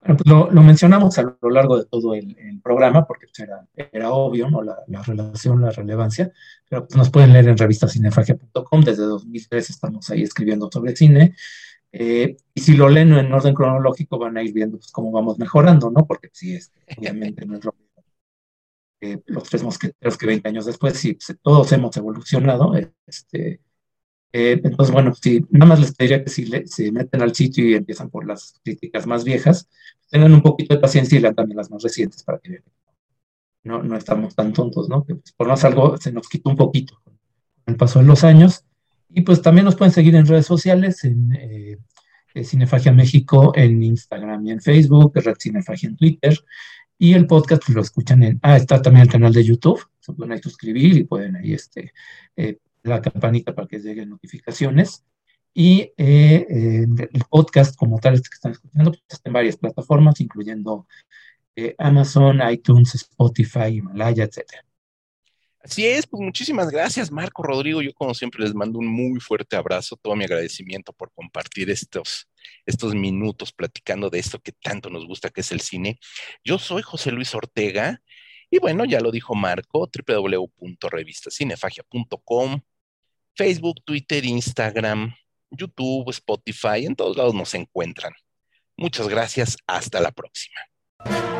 [SPEAKER 3] pues lo, mencionamos a lo largo de todo el, programa porque pues, era, obvio ¿no? La, relación, la relevancia, pero pues, nos pueden leer en revistacinefagia.com. Desde 2003 estamos ahí escribiendo sobre cine. Eh, y si lo leen en orden cronológico van a ir viendo pues, cómo vamos mejorando, ¿no? Porque sí, este, obviamente no es lo eh, los tres mosqueteros que 20 años después, sí, todos hemos evolucionado. Este, eh, entonces, bueno, si, nada más les pediría que si se meten al sitio y empiezan por las críticas más viejas, tengan un poquito de paciencia y lean también las más recientes para que vean. No, no estamos tan tontos, ¿no? Que pues, por más algo se nos quita un poquito con el paso de los años. Y pues también nos pueden seguir en redes sociales, en eh, Cinefagia México, en Instagram y en Facebook, Red Cinefagia en Twitter. Y el podcast pues, lo escuchan en... Ah, está también el canal de YouTube. Se pueden ahí suscribir y pueden ahí este, eh, la campanita para que lleguen notificaciones. Y eh, el podcast como tal este que están escuchando pues, está en varias plataformas, incluyendo eh, Amazon, iTunes, Spotify, Himalaya, etc.
[SPEAKER 1] Así es, pues muchísimas gracias, Marco Rodrigo. Yo como siempre les mando un muy fuerte abrazo, todo mi agradecimiento por compartir estos, estos minutos platicando de esto que tanto nos gusta, que es el cine. Yo soy José Luis Ortega y bueno, ya lo dijo Marco, www.revistacinefagia.com Facebook, Twitter, Instagram, YouTube, Spotify, en todos lados nos encuentran. Muchas gracias, hasta la próxima.